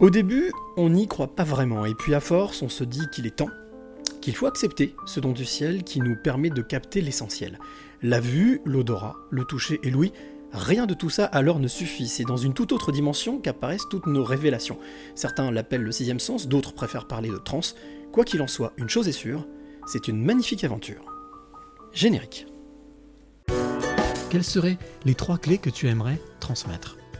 Au début, on n'y croit pas vraiment, et puis à force, on se dit qu'il est temps, qu'il faut accepter ce don du ciel qui nous permet de capter l'essentiel. La vue, l'odorat, le toucher et l'ouïe, rien de tout ça alors ne suffit, c'est dans une toute autre dimension qu'apparaissent toutes nos révélations. Certains l'appellent le sixième sens, d'autres préfèrent parler de trance. Quoi qu'il en soit, une chose est sûre, c'est une magnifique aventure. Générique. Quelles seraient les trois clés que tu aimerais transmettre?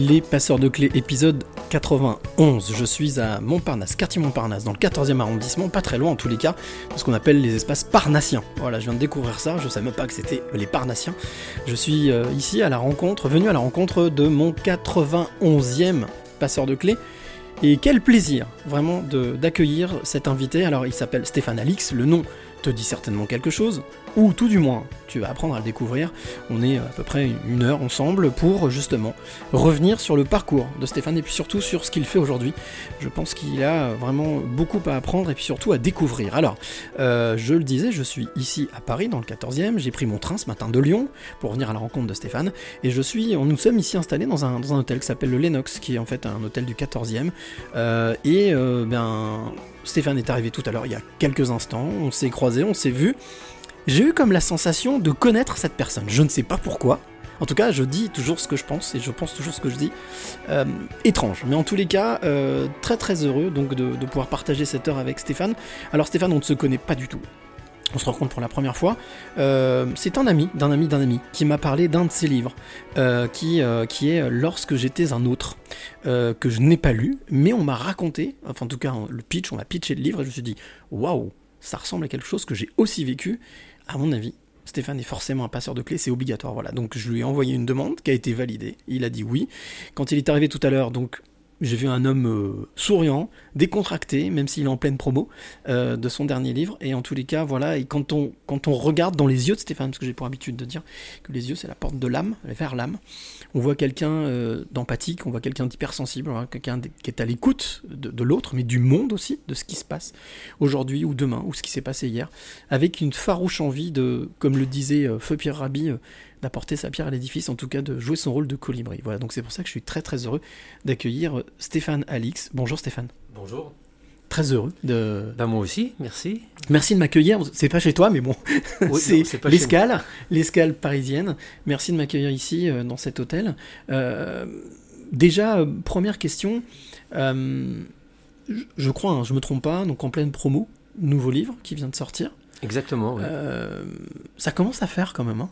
Les passeurs de clés, épisode 91. Je suis à Montparnasse, quartier Montparnasse, dans le 14e arrondissement, pas très loin en tous les cas, ce qu'on appelle les espaces parnassiens. Voilà, je viens de découvrir ça, je savais même pas que c'était les parnassiens. Je suis euh, ici à la rencontre, venu à la rencontre de mon 91e passeur de clés. Et quel plaisir, vraiment, d'accueillir cet invité. Alors, il s'appelle Stéphane Alix, le nom te dit certainement quelque chose, ou tout du moins, tu vas apprendre à le découvrir. On est à peu près une heure ensemble pour justement revenir sur le parcours de Stéphane et puis surtout sur ce qu'il fait aujourd'hui. Je pense qu'il a vraiment beaucoup à apprendre et puis surtout à découvrir. Alors, euh, je le disais, je suis ici à Paris dans le 14e, j'ai pris mon train ce matin de Lyon pour venir à la rencontre de Stéphane et je suis, nous sommes ici installés dans un, hôtel qui s'appelle le Lennox, qui est en fait un hôtel du 14e. Euh, et euh, ben, Stéphane est arrivé tout à l'heure, il y a quelques instants, on s'est croisés, on s'est vus. J'ai eu comme la sensation de connaître cette personne. Je ne sais pas pourquoi. En tout cas, je dis toujours ce que je pense et je pense toujours ce que je dis. Euh, étrange, mais en tous les cas, euh, très très heureux donc de, pouvoir partager cette heure avec Stéphane. Alors Stéphane, on ne se connaît pas du tout. On se rencontre pour la première fois. Euh, c'est un ami d'un ami d'un ami qui m'a parlé d'un de ses livres, qui, qui est Lorsque j'étais un autre, que je n'ai pas lu, mais on m'a raconté, enfin en tout cas le pitch, on m'a pitché le livre et je me suis dit waouh, ça ressemble à quelque chose que j'ai aussi vécu. À mon avis, Stéphane est forcément un passeur de clés, c'est obligatoire, voilà. Donc je lui ai envoyé une demande qui a été validée. Il a dit oui. Quand il est arrivé tout à l'heure, donc j'ai vu un homme euh, souriant, décontracté, même s'il est en pleine promo euh, de son dernier livre. Et en tous les cas, voilà. Et quand on regarde dans les yeux de Stéphane, parce que j'ai pour habitude de dire que les yeux c'est la porte de l'âme, vers l'âme, on voit quelqu'un euh, d'empathique, on voit quelqu'un d'hypersensible, voilà, quelqu'un qui est à l'écoute de, l'autre, mais du monde aussi, de ce qui se passe aujourd'hui ou demain, ou ce qui s'est passé hier, avec une farouche envie de, comme le disait Feu Pierre Rabhi, d'apporter sa pierre à l'édifice, en tout cas de jouer son rôle de colibri. Voilà, donc c'est pour ça que je suis très très heureux d'accueillir euh, Stéphane Alix. Bonjour Stéphane. Bonjour. Très heureux de. Bah moi aussi, merci. Merci de m'accueillir. C'est pas chez toi, mais bon, Oui, c'est l'escale, l'escale parisienne. Merci de m'accueillir ici euh, dans cet hôtel. Euh, déjà, première question. Euh, je, crois, hein, je me trompe pas, donc en pleine promo, nouveau livre qui vient de sortir. Exactement. ouais. Ça commence à faire quand même. Hein.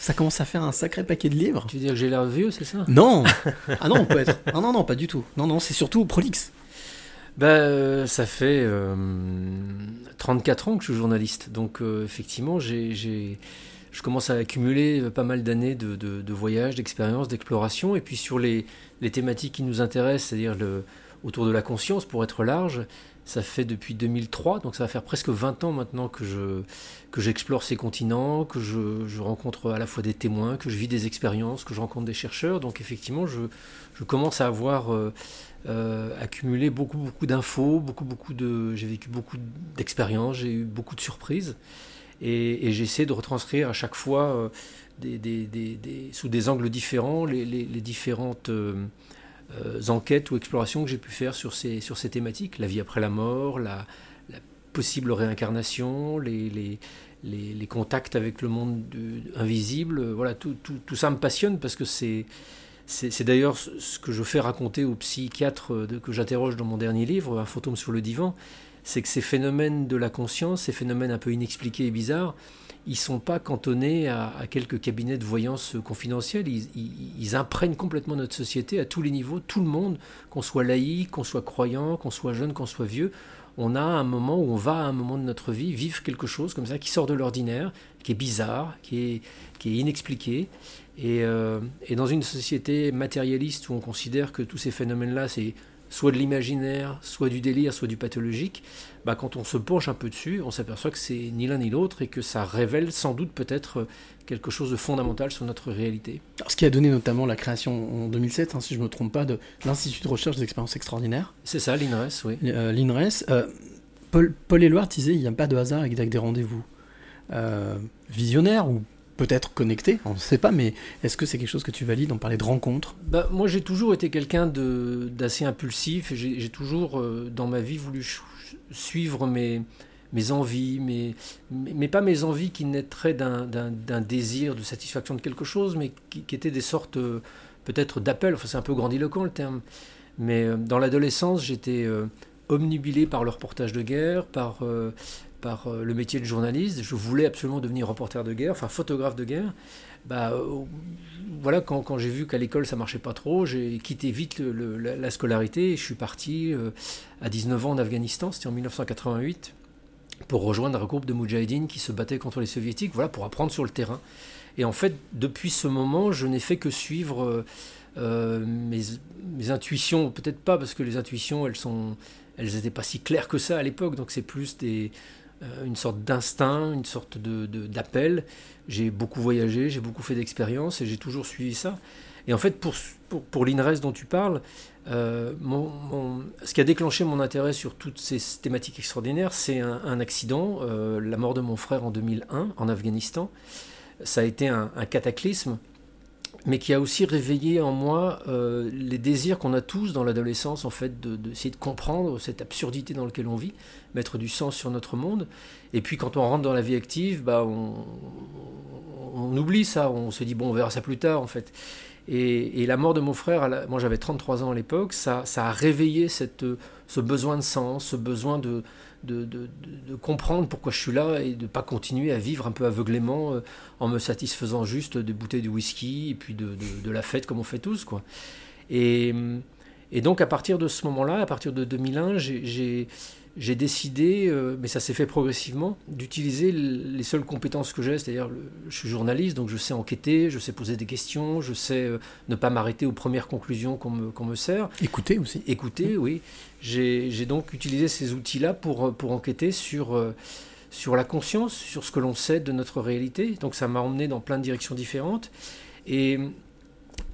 Ça commence à faire un sacré paquet de livres. Tu veux dire que j'ai l'air vieux, c'est ça? Non Ah non, on peut être. Non, non, non, pas du tout. Non, non, c'est surtout prolixe. Bah, euh, ça fait euh, 34 ans que je suis journaliste. Donc, euh, effectivement, j'ai, j'ai- je commence à accumuler euh, pas mal d'années de, de, de voyages, d'expériences, d'exploration. Et puis, sur les, les thématiques qui nous intéressent, c'est-à-dire le, autour de la conscience, pour être large, ça fait depuis 2003. Donc, ça va faire presque 20 ans maintenant que, je, que j'explore ces continents, que je, je rencontre à la fois des témoins, que je vis des expériences, que je rencontre des chercheurs. Donc, effectivement, je, je commence à avoir. euh, euh, accumulé beaucoup beaucoup d'infos, beaucoup beaucoup de, j'ai vécu beaucoup d'expériences, j'ai eu beaucoup de surprises, et, j'essaie de retranscrire à chaque fois euh, sous des angles différents les, les- les différentes enquêtes ou explorations que j'ai pu faire sur ces sur ces thématiques, la vie après la mort, la, possible réincarnation, les, les les, contacts avec le monde invisible, euh, voilà, tout, tout, tout ça me passionne parce que c'est, c'est, d'ailleurs ce que je fais raconter aux psychiatres euh, que j'interroge dans mon dernier livre, Un fantôme sur le divan. c'est que ces phénomènes de la conscience, ces phénomènes un peu inexpliqués et bizarres, ils sont pas cantonnés à, quelques cabinets de voyance confidentiels. Ils, imprègnent complètement notre société à tous les niveaux, tout le monde, qu'on soit laïque, qu'on soit croyant, qu'on soit jeune, qu'on soit vieux. On a un moment où on va à un moment de notre vie vivre quelque chose comme ça qui sort de l'ordinaire, qui est bizarre, qui est, qui est inexpliqué. Et, euh, et dans une société matérialiste où on considère que tous ces phénomènes-là, c'est soit de l'imaginaire, soit du délire, soit du pathologique, bah, quand on se penche un peu dessus, on s'aperçoit que c'est ni l'un ni l'autre et que ça révèle sans doute peut-être quelque chose de fondamental sur notre réalité. Alors, ce qui a donné notamment la création en 2007, hein, si je ne me trompe pas, de l'Institut de recherche des expériences extraordinaires, C'est ça, l'INRES, oui. euh, l'INRES. Euh, Paul, Paul Éluard disait il n'y a pas de hasard avec des rendez-vous euh, visionnaires ou peut-être connectés, on ne sait pas, mais est-ce que c'est quelque chose que tu valides On parlait de rencontres? Bah, moi, j'ai toujours été quelqu'un d'assez impulsif. J'ai toujours, euh, dans ma vie, voulu suivre mes, mes envies, mais mais pas mes envies qui naîtraient d'un- désir de satisfaction de quelque chose, mais qui, étaient des sortes euh, peut-être d'appels. C'est un peu grandiloquent le terme. Mais euh, dans l'adolescence, j'étais euh, omnubilé par le reportage de guerre, par, par euh, le métier de journaliste. Je voulais absolument devenir reporter de guerre, enfin photographe de guerre. Bah, euh, voilà, quand, j'ai vu qu'à l'école ça marchait pas trop, j'ai quitté vite la, la scolarité et je suis parti euh, à 19 ans en Afghanistan, c'était en 1988, pour rejoindre un groupe de Moudjahidines qui se battaient contre les soviétiques, voilà, pour apprendre sur le terrain. Et en fait, depuis ce moment, je n'ai fait que suivre mes, intuitions, peut-être pas parce que les intuitions, elles sont, elles n'étaient pas si claires que ça à l'époque, donc c'est plus des, une sorte d'instinct, une sorte de, de- d'appel. J'ai beaucoup voyagé, j'ai beaucoup fait d'expériences et j'ai toujours suivi ça. Et en fait, pour, pour, pour l'INRES dont tu parles, euh, ce qui a déclenché mon intérêt sur toutes ces thématiques extraordinaires, c'est un, accident, euh, la mort de mon frère en 2001 en Afghanistan. Ça a été un cataclysme, mais qui a aussi réveillé en moi euh, les désirs qu'on a tous dans l'adolescence, en fait, de- d'essayer de, comprendre cette absurdité dans laquelle on vit, mettre du sens sur notre monde. Et puis quand on rentre dans la vie active, bah, on, on oublie ça, on se dit, bon, on verra ça plus tard, en fait. Et, et la mort de mon frère, moi j'avais 33 ans à l'époque, ça, ça a réveillé cette, ce besoin de sens, ce besoin de, de, de- de- de comprendre pourquoi je suis là et de ne pas continuer à vivre un peu aveuglément euh, en me satisfaisant juste des bouteilles de whisky et puis de, de- de la fête comme on fait tous. Quoi. Et, et donc à partir de ce moment-là, à partir de 2001, j'ai- décidé, euh, mais ça s'est fait progressivement, d'utiliser les seules compétences que j'ai, c'est-à-dire je suis journaliste, donc je sais enquêter, je sais poser des questions, je sais euh, ne pas m'arrêter aux premières conclusions qu'on me, qu'on me sert. Écouter aussi. Écouter, oui. J'ai donc utilisé ces outils-là pour, euh, pour enquêter sur, euh, sur la conscience, sur ce que l'on sait de notre réalité. Donc ça m'a emmené dans plein de directions différentes. Et,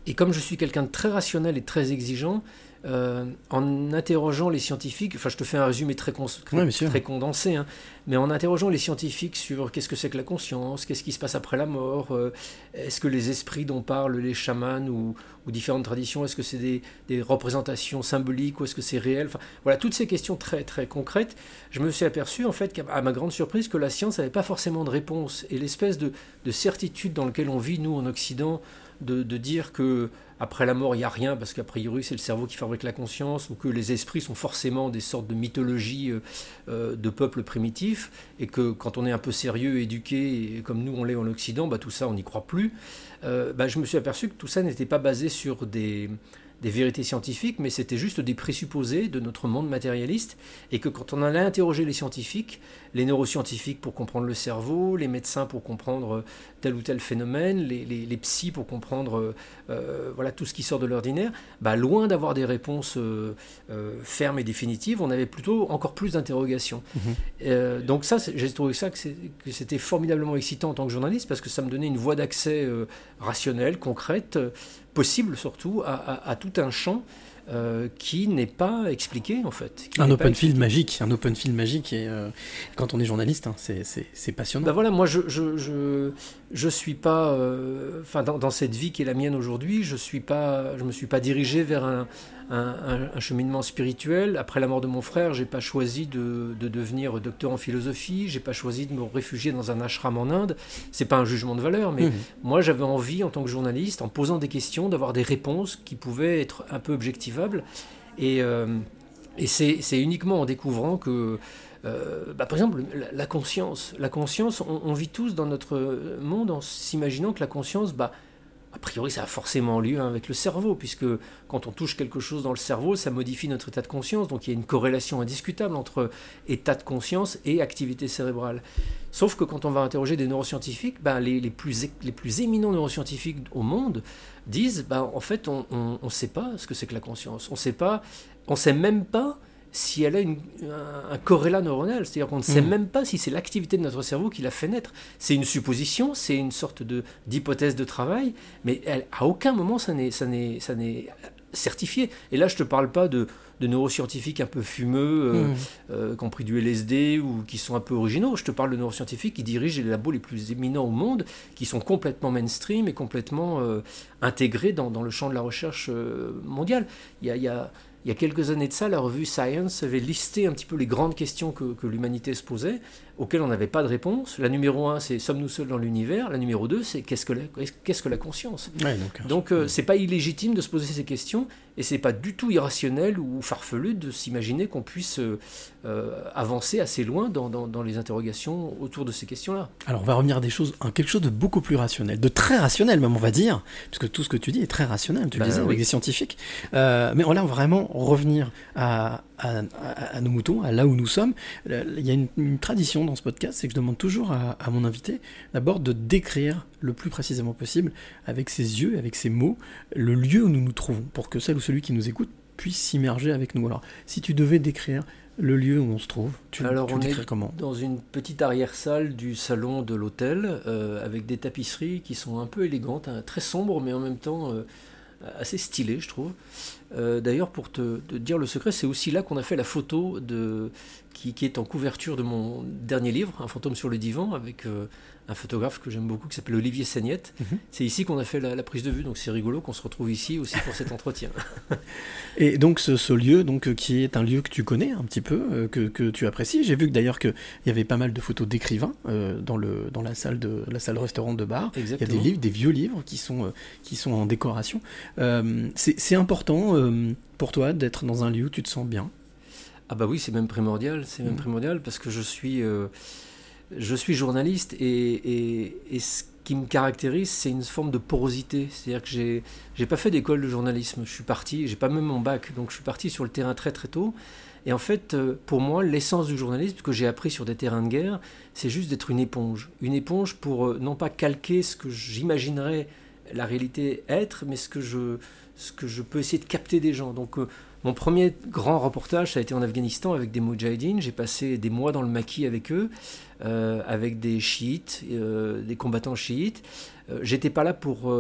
et comme je suis quelqu'un de très rationnel et très exigeant, euh, en interrogeant les scientifiques, enfin je te fais un résumé très, cons- très, condensé, hein, mais en interrogeant les scientifiques sur qu'est-ce que c'est que la conscience, qu'est-ce qui se passe après la mort, euh, est-ce que les esprits dont parlent les chamans ou, ou différentes traditions, est-ce que c'est des, des représentations symboliques ou est-ce que c'est réel enfin, Voilà, toutes ces questions très très concrètes, je me suis aperçu en fait, à ma grande surprise, que la science n'avait pas forcément de réponse. Et l'espèce de, de certitude dans laquelle on vit nous en Occident, de, dire que après la mort il n'y a rien parce qu'a priori c'est le cerveau qui fabrique la conscience ou que les esprits sont forcément des sortes de mythologies euh, euh, de peuples primitifs et que quand on est un peu sérieux, éduqué comme nous on l'est en Occident, bah, tout ça on n'y croit plus. Euh, bah, je me suis aperçu que tout ça n'était pas basé sur des, des vérités scientifiques, mais c'était juste des présupposés de notre monde matérialiste, et que quand on allait interroger les scientifiques, les neuroscientifiques pour comprendre le cerveau, les médecins pour comprendre euh, tel ou tel phénomène, les, les, les psys pour comprendre euh, euh, voilà, tout ce qui sort de l'ordinaire, bah, loin d'avoir des réponses euh, euh, fermes et définitives, on avait plutôt encore plus d'interrogations. Euh, donc ça, j'ai trouvé ça que c'était formidablement excitant en tant que journaliste, parce que ça me donnait une voie d'accès rationnelle, concrète, possible surtout, à, à- à tout un champ euh, qui n'est pas expliqué en fait. Un open field magique, un open field magique, et euh, quand on est journaliste, hein, c'est- passionnant. Bah voilà, moi je je, je, je suis pas, euh, enfin dans, dans cette vie qui est la mienne aujourd'hui, je suis pas, je me suis pas dirigé vers un, un, un- un cheminement spirituel. Après la mort de mon frère, j'ai pas choisi de, de devenir docteur en philosophie, j'ai pas choisi de me réfugier dans un ashram en Inde. C'est pas un jugement de valeur, mais Mhm. moi j'avais envie en tant que journaliste, en posant des questions, d'avoir des réponses qui pouvaient être un peu objectivables et euh, Et c'est uniquement en découvrant que, euh, bah, par exemple, la, conscience, la conscience, on, vit tous dans notre monde en s'imaginant que la conscience, bah, a priori, ça a forcément lieu hein, avec le cerveau, puisque quand on touche quelque chose dans le cerveau, ça modifie notre état de conscience. Donc il y a une corrélation indiscutable entre état de conscience et activité cérébrale. Sauf que quand on va interroger des neuroscientifiques, ben, les, plus, les plus éminents neuroscientifiques au monde disent, ben, en fait, on ne sait pas ce que c'est que la conscience. On sait pas, on sait même pas si elle a une- un, un corrélat neuronal. C'est-à-dire qu'on ne sait Mm. même pas si c'est l'activité de notre cerveau qui l'a fait naître. C'est une supposition, c'est une sorte de d'hypothèse de travail, mais elle- à aucun moment ça n'est ça n'est ça n'est certifié. Et là, je te parle pas de, de neuroscientifiques un peu fumeux, euh, Mm. euh, qui ont pris du LSD ou qui sont un peu originaux. Je te parle de neuroscientifiques qui dirigent les labos les plus éminents au monde, qui sont complètement mainstream et complètement euh, intégrés dans, dans le champ de la recherche mondiale. Il y a, il y a- il y a quelques années de ça, la revue Science avait listé un petit peu les grandes questions que, que l'humanité se posait, auxquelles on n'avait pas de réponse. La numéro un, c'est sommes-nous seuls dans l'univers? La numéro deux, c'est qu'est-ce que la, qu'est-ce que la conscience? Ouais, donc, euh, euh, c'est pas illégitime de se poser ces questions et c'est pas du tout irrationnel ou farfelu de s'imaginer qu'on puisse euh, euh, avancer assez loin dans, dans- dans les interrogations autour de ces questions-là. Alors on va revenir à des choses, à quelque chose de beaucoup plus rationnel, de très rationnel même on va dire, puisque tout ce que tu dis est très rationnel, tu le Ben disais oui. avec des scientifiques. Euh, mais on va vraiment revenir à, à- à- à nos moutons, à là où nous sommes. Euh, Il y a une, une tradition dans ce podcast, c'est que je demande toujours à, à mon invité d'abord de décrire le plus précisément possible, avec ses yeux, avec ses mots, le lieu où nous nous trouvons, pour que celle ou celui qui nous écoute puisse s'immerger avec nous. Alors si tu devais décrire le lieu où on se trouve, tu, Alors, tu on le est décrirais comment? Dans une petite arrière-salle du salon de l'hôtel, euh, avec des tapisseries qui sont un peu élégantes, hein, très sombres, mais en même temps euh, assez stylées, je trouve. Euh, D'ailleurs, pour te, dire le secret, c'est aussi là qu'on a fait la photo qui est en couverture de mon dernier livre, Un fantôme sur le divan, avec euh, un photographe que j'aime beaucoup qui s'appelle Olivier Sagnette. Mhm. C'est ici qu'on a fait la, la prise de vue, donc c'est rigolo qu'on se retrouve ici aussi pour cet entretien. Et donc ce, ce lieu, donc qui est un lieu que tu connais un petit peu, euh, que, que tu apprécies. J'ai vu que d'ailleurs qu'il y avait pas mal de photos d'écrivains euh, dans le dans la salle de la salle restaurant de bar. Il y a des livres, des vieux livres qui sont euh, qui sont en décoration. Euh, c'est important pour toi d'être dans un lieu où tu te sens bien? Ah bah oui, c'est même primordial, c'est même Mhm. primordial parce que je suis, je suis journaliste et, et, ce qui me caractérise, c'est une forme de porosité. C'est-à-dire que j'ai, j'ai pas fait d'école de journalisme. Je suis parti, j'ai pas même mon bac, donc je suis parti sur le terrain très très tôt. Et en fait, euh, pour moi, l'essence du journalisme que j'ai appris sur des terrains de guerre, c'est juste d'être une éponge. Une éponge pour euh, non pas calquer ce que j'imaginerais la réalité être, mais ce que je, ce que je peux essayer de capter des gens. Donc euh, mon premier grand reportage, ça a été en Afghanistan avec des Moudjahidines. J'ai passé des mois dans le maquis avec eux, euh, avec des chiites, euh, des combattants chiites. Euh, J'étais pas là pour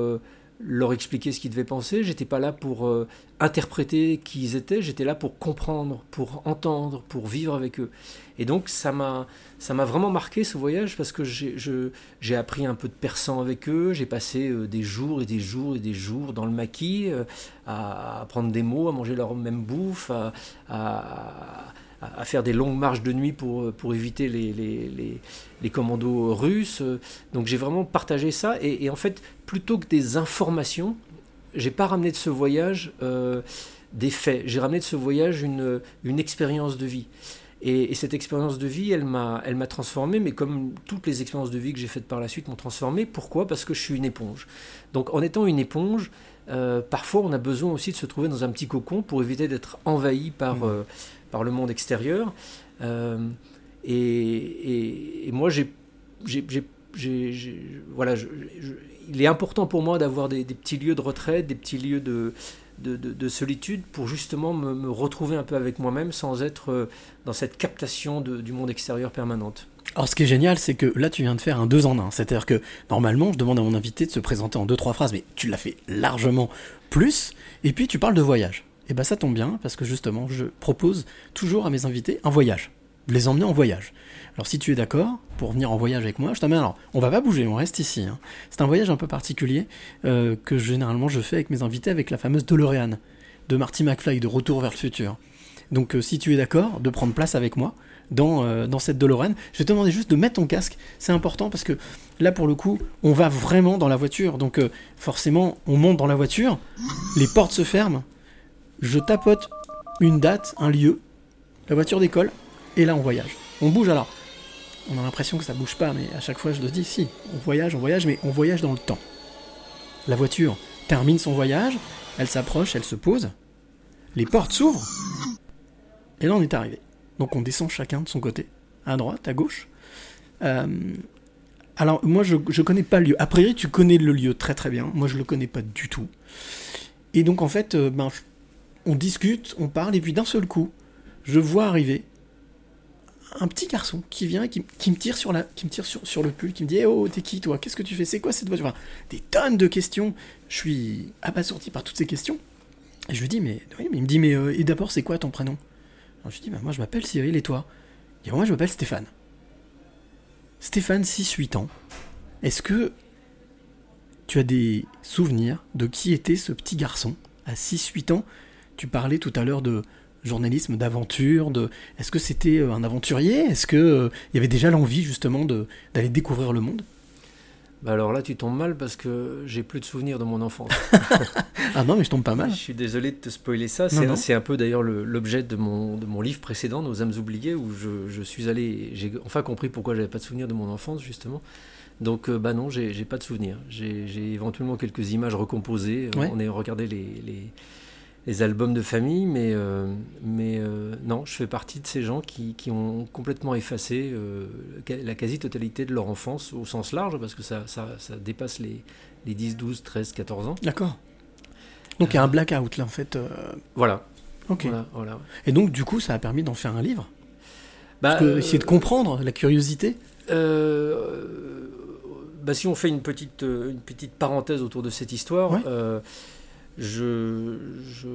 leur expliquer ce qu'ils devaient penser. J'étais pas là pour interpréter qui ils étaient. J'étais là pour comprendre, pour entendre, pour vivre avec eux. Et donc ça m'a ça m'a vraiment marqué ce voyage parce que j'ai appris un peu de persan avec eux. J'ai passé euh, des jours et des jours et des jours dans le maquis euh, à apprendre des mots, à manger leur même bouffe, à, à- faire des longues marches de nuit pour, pour éviter les, les, les- commandos russes. Donc j'ai vraiment partagé ça. Et, en fait, plutôt que des informations, j'ai pas ramené de ce voyage euh, des faits. J'ai ramené de ce voyage une, une expérience de vie. Et, et cette expérience de vie, elle m'a, elle m'a transformé, mais comme toutes les expériences de vie que j'ai faites par la suite m'ont transformé. Pourquoi? Parce que je suis une éponge. Donc en étant une éponge, euh, parfois on a besoin aussi de se trouver dans un petit cocon pour éviter d'être envahi par, Mhm. euh, par le monde extérieur. Euh, et, et- et moi, j'ai- voilà, je- je- il est important pour moi d'avoir des, des petits lieux de retraite, des petits lieux de, de, de- de solitude pour justement me, retrouver un peu avec moi-même sans être euh, dans cette captation du monde extérieur permanente. Alors ce qui est génial, c'est que là tu viens de faire un deux en un. C'est-à-dire que normalement, je demande à mon invité de se présenter en deux trois phrases, mais tu l'as fait largement plus. Et puis tu parles de voyage. Et ben ça tombe bien parce que justement, je propose toujours à mes invités un voyage, les emmener en voyage. Alors si tu es d'accord pour venir en voyage avec moi, je t'amène. Alors on va pas bouger, on reste ici. hein. C'est un voyage un peu particulier euh, que généralement je fais avec mes invités avec la fameuse DeLorean de Marty McFly de Retour vers le futur. Donc euh, si tu es d'accord de prendre place avec moi dans, euh, dans cette DeLorean, je vais te demander juste de mettre ton casque. C'est important parce que là pour le coup, on va vraiment dans la voiture. Donc forcément, on monte dans la voiture, les portes se ferment, je tapote une date, un lieu, la voiture décolle, et là on voyage. On bouge alors. On a l'impression que ça bouge pas, mais à chaque fois je le dis, si, on voyage, on voyage, mais on voyage dans le temps. La voiture termine son voyage, elle s'approche, elle se pose, les portes s'ouvrent, et là on est arrivé. Donc on descend chacun de son côté, à droite, à gauche. Euh, alors moi je, connais pas le lieu. A priori tu connais le lieu très très bien, moi je le connais pas du tout. Et donc en fait, euh, ben, on discute, on parle, et puis d'un seul coup, je vois arriver un petit garçon qui vient, qui, qui me tire, sur, la, qui me tire sur, sur le pull, qui me dit Oh, t'es qui toi? Qu'est-ce que tu fais? C'est quoi cette voiture? Des tonnes de questions. Je suis abasourdi par toutes ces questions. Et je lui dis Mais, oui, mais il me dit Mais euh, et d'abord, c'est quoi ton prénom? Je lui dis bah, Moi, je m'appelle Cyril, et toi? Dit Moi, je m'appelle Stéphane. Stéphane, 6-8 ans. Est-ce que tu as des souvenirs de qui était ce petit garçon à 6-8 ans? Tu parlais tout à l'heure de journalisme d'aventure, de est-ce que c'était euh, un aventurier? Est-ce que euh, il y avait déjà l'envie justement d'aller découvrir le monde? Bah alors là, tu tombes mal parce que j'ai plus de souvenirs de mon enfance. Ah non, mais je tombe pas mal. Je suis désolé de te spoiler ça. C'est un peu d'ailleurs le- l'objet de mon, de mon livre précédent, Nos âmes oubliées, où je, je suis allé. J'ai enfin compris pourquoi j'avais pas de souvenirs de mon enfance, justement. Donc, euh, bah non, j'ai pas de souvenirs. J'ai éventuellement quelques images recomposées. Ouais. On a regardé les, les, les albums de famille, mais, euh, mais euh, non, je fais partie de ces gens qui, qui ont complètement effacé euh, la quasi-totalité de leur enfance au sens large, parce que ça, ça, ça dépasse les, les 10, 12, 13, 14 ans. D'accord. Donc il y a un blackout là en fait. Voilà. Ok. Voilà, voilà. Et donc du coup, ça a permis d'en faire un livre? Bah, Parce que essayer de comprendre la curiosité? Bah, si on fait une petite, une petite parenthèse autour de cette histoire, Ouais. Je, je-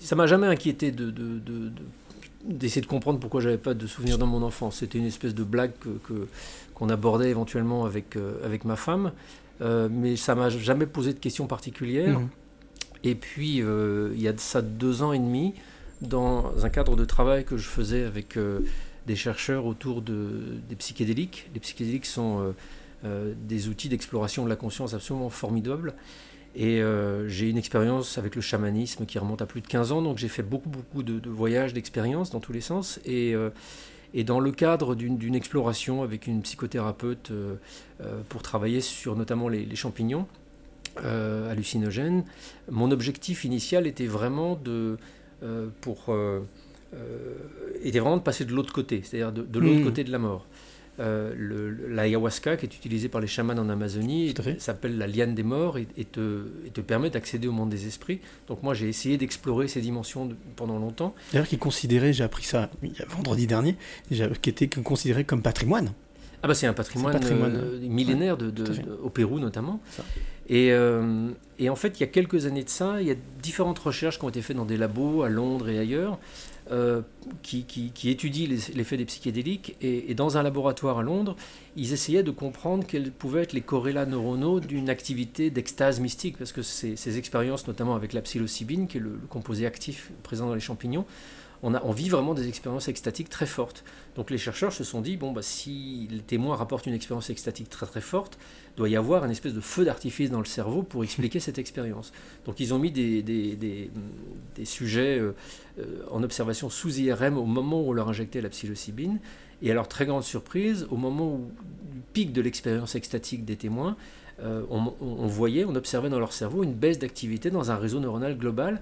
ça m'a jamais inquiété de, de- de- de- d'essayer de comprendre pourquoi j'avais pas de souvenirs dans mon enfance. C'était une espèce de blague que, qu'on abordait éventuellement avec, euh, avec ma femme, Euh, mais ça m'a jamais posé de questions particulières. Mhm. Et puis, euh, il y a de ça deux ans et demi, dans un cadre de travail que je faisais avec des chercheurs autour de, des psychédéliques. Les psychédéliques sont des outils d'exploration de la conscience absolument formidables. Et euh, j'ai une expérience avec le chamanisme qui remonte à plus de 15 ans, donc j'ai fait beaucoup, beaucoup de, de voyages, d'expériences dans tous les sens. Et, euh, et dans le cadre d'une exploration avec une psychothérapeute euh, euh, pour travailler sur notamment les, les champignons euh, hallucinogènes, mon objectif initial était vraiment de, euh, pour, euh, euh, était vraiment de passer de l'autre côté, c'est-à-dire de, de l'autre Mhm. côté de la mort. Euh, L'ayahuasca, qui est utilisé par les chamans en Amazonie, s'appelle la liane des morts et, et te, et te permet d'accéder au monde des esprits. Donc moi, j'ai essayé d'explorer ces dimensions de- pendant longtemps. D'ailleurs, qui est considéré, j'ai appris ça vendredi dernier, qui était considéré comme patrimoine. Ah bah c'est un patrimoine, euh, millénaire de, de- au Pérou notamment. Ça. Et, euh, et en fait, il y a quelques années de ça, il y a différentes recherches qui ont été faites dans des labos à Londres et ailleurs euh, qui, qui- les- l'effet des psychédéliques. Et, dans un laboratoire à Londres, ils essayaient de comprendre quels pouvaient être les corrélats neuronaux d'une activité d'extase mystique, parce que ces, ces expériences, notamment avec la psilocybine, qui est le, composé actif présent dans les champignons, on, a, on vit vraiment des expériences extatiques très fortes. Donc les chercheurs se sont dit, bon, bah, si les témoins rapportent une expérience extatique très très forte, doit y avoir une espèce de feu d'artifice dans le cerveau pour expliquer cette expérience. Donc ils ont mis des- des sujets euh, euh, en observation sous IRM au moment où on leur injectait la psilocybine. Et à leur très grande surprise, au moment où, du pic de l'expérience extatique des témoins, euh, on, voyait, on observait dans leur cerveau une baisse d'activité dans un réseau neuronal global.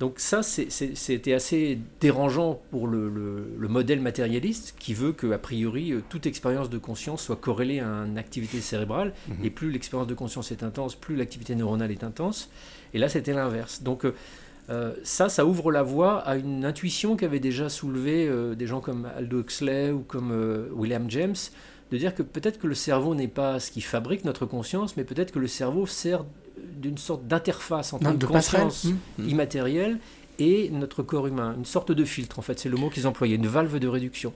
Donc ça, c'était assez dérangeant pour le, le- le modèle matérialiste qui veut que, a priori, toute expérience de conscience soit corrélée à une activité cérébrale. Et plus l'expérience de conscience est intense, plus l'activité neuronale est intense. Et là, c'était l'inverse. Donc euh, euh, ça, ça ouvre la voie à une intuition qu'avaient déjà soulevé euh, des gens comme Aldo Huxley ou comme euh, William James, de dire que peut-être que le cerveau n'est pas ce qui fabrique notre conscience, mais peut-être que le cerveau sert d'une sorte d'interface entre passerelle. conscience Mmh. immatérielle et notre corps humain, une sorte de filtre en fait, c'est le mot qu'ils employaient, une valve de réduction.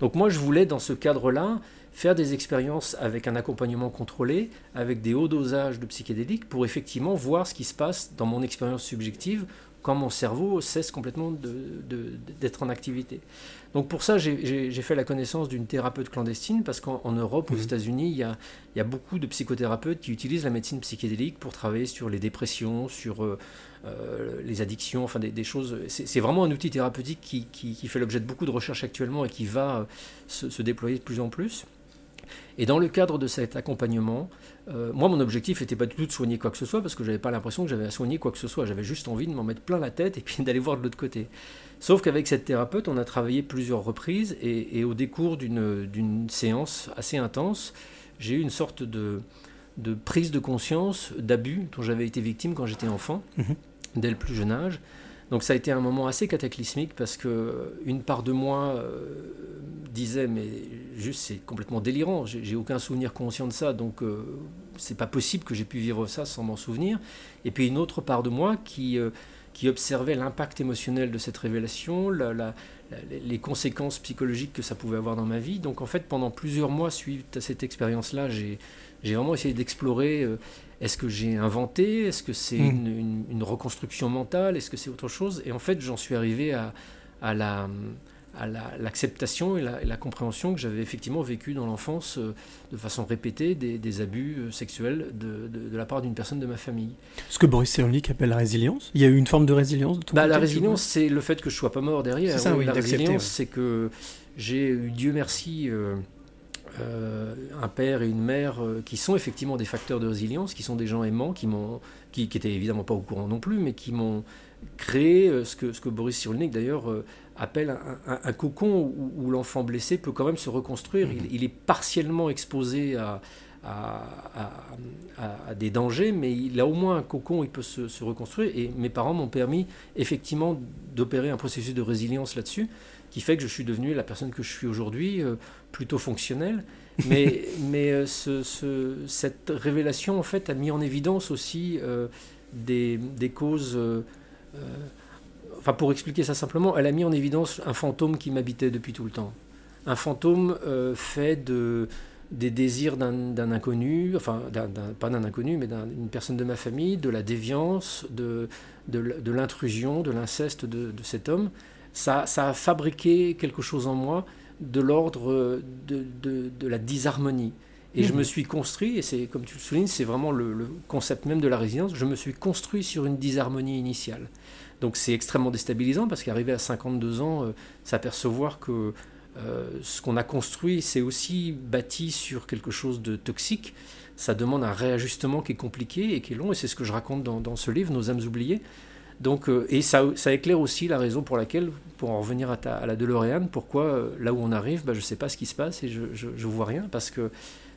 Donc moi, je voulais, dans ce cadre-là, faire des expériences avec un accompagnement contrôlé, avec des hauts dosages de psychédéliques, pour effectivement voir ce qui se passe dans mon expérience subjective quand mon cerveau cesse complètement d'être en activité. Donc pour ça, j'ai fait la connaissance d'une thérapeute clandestine, parce qu'en Europe, aux Mhm. États-Unis, il y a, il y a beaucoup de psychothérapeutes qui utilisent la médecine psychédélique pour travailler sur les dépressions, sur euh, euh, les addictions, enfin des, des choses. C'est vraiment un outil thérapeutique qui, qui- qui fait l'objet de beaucoup de recherches actuellement et qui va euh, se, se déployer de plus en plus. Et dans le cadre de cet accompagnement, euh, moi, mon objectif n'était pas du tout de soigner quoi que ce soit, parce que j'avais pas l'impression que j'avais à soigner quoi que ce soit. J'avais juste envie de m'en mettre plein la tête et puis d'aller voir de l'autre côté. Sauf qu'avec cette thérapeute, on a travaillé plusieurs reprises et, et au décours d'une d'une séance assez intense, j'ai eu une sorte de, de prise de conscience d'abus dont j'avais été victime quand j'étais enfant, Mhm. dès le plus jeune âge. Donc ça a été un moment assez cataclysmique parce que une part de moi euh, disait mais juste c'est complètement délirant, j'ai aucun souvenir conscient de ça, donc euh, c'est pas possible que j'ai pu vivre ça sans m'en souvenir. Et puis une autre part de moi qui euh, qui observait l'impact émotionnel de cette révélation, la- les conséquences psychologiques que ça pouvait avoir dans ma vie. Donc en fait, pendant plusieurs mois suite à cette expérience-là, j'ai j'ai vraiment essayé d'explorer euh, est-ce que j'ai inventé, est-ce que c'est Mm. une, une- une reconstruction mentale, est-ce que c'est autre chose? Et en fait, j'en suis arrivé à, à la à la- l'acceptation et, la, et la compréhension que j'avais effectivement vécu dans l'enfance euh, de façon répétée des, des abus euh, sexuels de, de- de la part d'une personne de ma famille. Ce que Boris Cyrulnik appelle la résilience. Il y a eu une forme de résilience de ton Bah, côté, la résilience, c'est le fait que je sois pas mort derrière. C'est ça, oui, la résilience, ouais. c'est que j'ai eu, Dieu merci, euh, euh, un père et une mère euh, qui sont effectivement des facteurs de résilience, qui sont des gens aimants, qui m'ont, qui, qui étaient évidemment pas au courant non plus, mais qui m'ont créé euh, ce que, ce que Boris Cyrulnik d'ailleurs euh, appelle un, un- un cocon où, où l'enfant blessé peut quand même se reconstruire. Mhm. Il, il est partiellement exposé à, à, à- à- à des dangers, mais il a au moins un cocon où il peut se, se reconstruire. Et mes parents m'ont permis effectivement d'opérer un processus de résilience là-dessus, qui fait que je suis devenu la personne que je suis aujourd'hui, euh, plutôt fonctionnelle. Mais, mais euh, ce- ce- cette révélation, en fait, a mis en évidence aussi euh, des, des causes. euh, enfin, pour expliquer ça simplement, elle a mis en évidence un fantôme qui m'habitait depuis tout le temps. Un fantôme fait de, des désirs d'un inconnu, enfin, pas d'un inconnu, mais d'un- d'une personne de ma famille, de la déviance, de, de l'intrusion, de l'inceste de, de cet homme. Ça, ça a fabriqué quelque chose en moi de l'ordre de, de- de la disharmonie. Et je Mhm. me suis construit, et c'est comme tu le soulignes, c'est vraiment le, le concept même de la résilience, je me suis construit sur une disharmonie initiale. Donc c'est extrêmement déstabilisant parce qu'arrivé à 52 ans, euh, s'apercevoir que euh, ce qu'on a construit, c'est aussi bâti sur quelque chose de toxique, ça demande un réajustement qui est compliqué et qui est long, et c'est ce que je raconte dans, dans ce livre, Nos âmes oubliées. Donc, euh, et ça, ça éclaire aussi la raison pour laquelle, pour en revenir à, ta- à la DeLorean, pourquoi euh, là où on arrive, bah, je ne sais pas ce qui se passe et je ne vois rien, parce que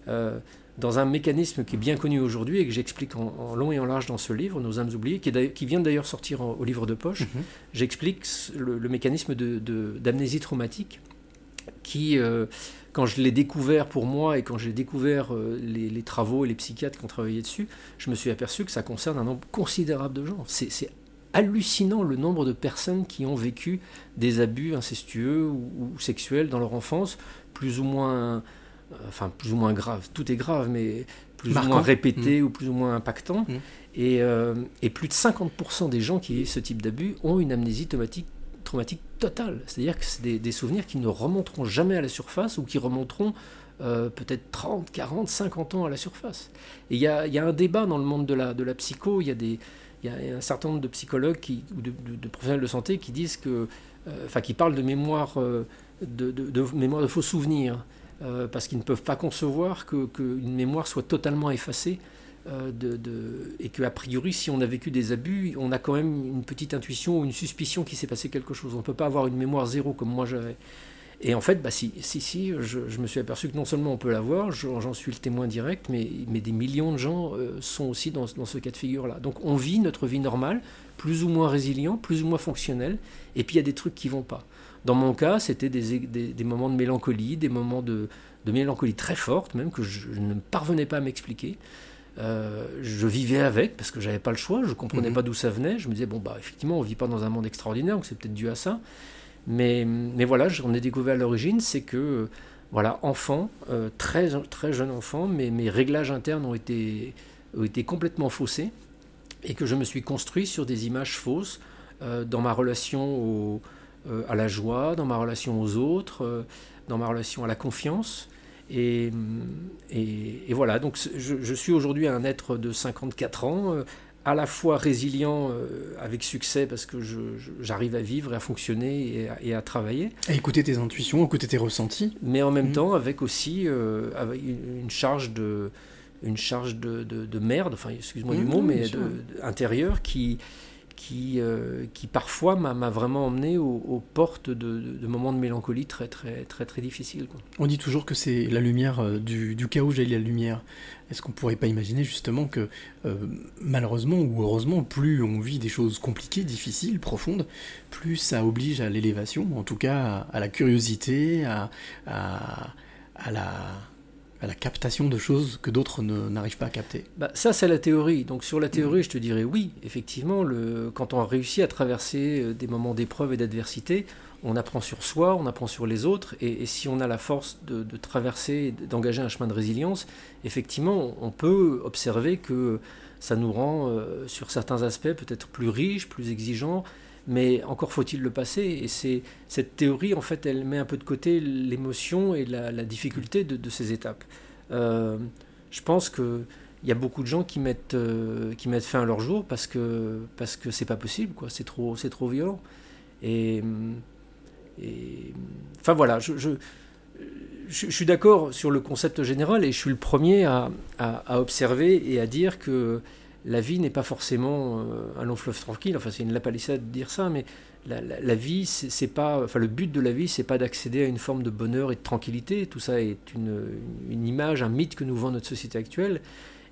euh, dans un mécanisme qui est bien connu aujourd'hui et que j'explique en, en long et en large dans ce livre, Nos âmes oubliées, qui, est d'ailleurs- qui vient d'ailleurs sortir en- au livre de poche, Mhm. j'explique le, le mécanisme de- de- d'amnésie traumatique qui, euh, quand je l'ai découvert pour moi et quand j'ai découvert euh, les, les travaux et les psychiatres qui ont travaillé dessus, je me suis aperçu que ça concerne un nombre considérable de gens. C'est hallucinant le nombre de personnes qui ont vécu des abus incestueux ou, ou sexuels dans leur enfance, plus ou moins, euh, enfin plus ou moins graves. Tout est grave, mais plus Marquant. ou moins répété ou plus ou moins impactant. Mm. Et, euh, et plus de 50% des gens qui vivent ce type d'abus ont une amnésie traumatique, traumatique totale. C'est-à-dire que c'est des, des souvenirs qui ne remonteront jamais à la surface ou qui remonteront euh, peut-être 30, 40, 50 ans à la surface. Et il y a, il y a un débat dans le monde de la, de la psycho, il y a des, il y a un certain nombre de psychologues ou de, professionnels de santé qui disent que, euh, enfin, qui parlent de mémoire, euh, de, mémoire de faux souvenirs, euh, parce qu'ils ne peuvent pas concevoir que- qu'une mémoire soit totalement effacée. et qu'a priori, si on a vécu des abus, on a quand même une petite intuition ou une suspicion qu'il s'est passé quelque chose. On ne peut pas avoir une mémoire zéro comme moi j'avais. Et en fait, bah, si, si, si je, je me suis aperçu que non seulement on peut l'avoir, j'en suis le témoin direct, mais, mais des millions de gens euh, sont aussi dans, dans ce cas de figure-là. Donc on vit notre vie normale, plus ou moins résilient, plus ou moins fonctionnel, et puis il y a des trucs qui vont pas. Dans mon cas, c'était des, des, des moments de mélancolie, des moments de, de mélancolie très forte, même que je, je ne parvenais pas à m'expliquer. Euh, je vivais avec parce que j'avais pas le choix, je comprenais Mhm. pas d'où ça venait. Je me disais bon bah effectivement on vit pas dans un monde extraordinaire, donc c'est peut-être dû à ça. Mais, mais voilà, j'en ai découvert l'origine, c'est que, voilà, enfant, euh, très, très jeune enfant, mes réglages internes ont été, ont été complètement faussés et que je me suis construit sur des images fausses euh, dans ma relation euh, à la joie, dans ma relation aux autres, dans ma relation à la confiance. Et, et- voilà, donc je, suis aujourd'hui un être de 54 ans, à la fois résilient euh, avec succès parce que j'arrive à vivre et à fonctionner et à, et à travailler, À écouter tes intuitions, écouter tes ressentis. mais en même Mhm. temps avec aussi euh, avec une, une charge de une charge de, de- de merde, enfin excuse-moi du Mhm, mot, mais de, intérieure qui qui, euh, qui parfois m'a vraiment emmené aux, aux portes de, moments de mélancolie très très très très difficiles. quoi. On dit toujours que c'est la lumière du, du chaos jaillit la lumière. Est-ce qu'on pourrait pas imaginer justement que euh, malheureusement ou heureusement, plus on vit des choses compliquées, difficiles, profondes, plus ça oblige à l'élévation, en tout cas à, à la curiosité, à, à, à la, à la captation de choses que d'autres ne- n'arrivent pas à capter? Bah, ça, c'est la théorie. Donc, sur la théorie, je te dirais oui, effectivement, le, quand on a réussi à traverser euh, des moments d'épreuve et d'adversité, on apprend sur soi, on apprend sur les autres, et, si on a la force de, traverser, d'engager un chemin de résilience, effectivement, on peut observer que ça nous rend, euh, sur certains aspects, peut-être plus riches, plus exigeants, mais encore faut-il le passer. Et c'est cette théorie, en fait, elle met un peu de côté l'émotion et la, difficulté de, ces étapes. Euh, je pense que il y a beaucoup de gens qui mettent, euh, qui mettent fin à leur jour parce que parce que c'est pas possible. C'est trop, c'est trop violent. Et, et enfin voilà, je, suis d'accord sur le concept général et je suis le premier à, observer et à dire que la vie n'est pas forcément euh, un long fleuve tranquille. Enfin, c'est une lapalissade de dire ça, mais la, vie, c'est pas, enfin, le but de la vie, c'est pas d'accéder à une forme de bonheur et de tranquillité. Tout ça est une image, un mythe que nous vend notre société actuelle,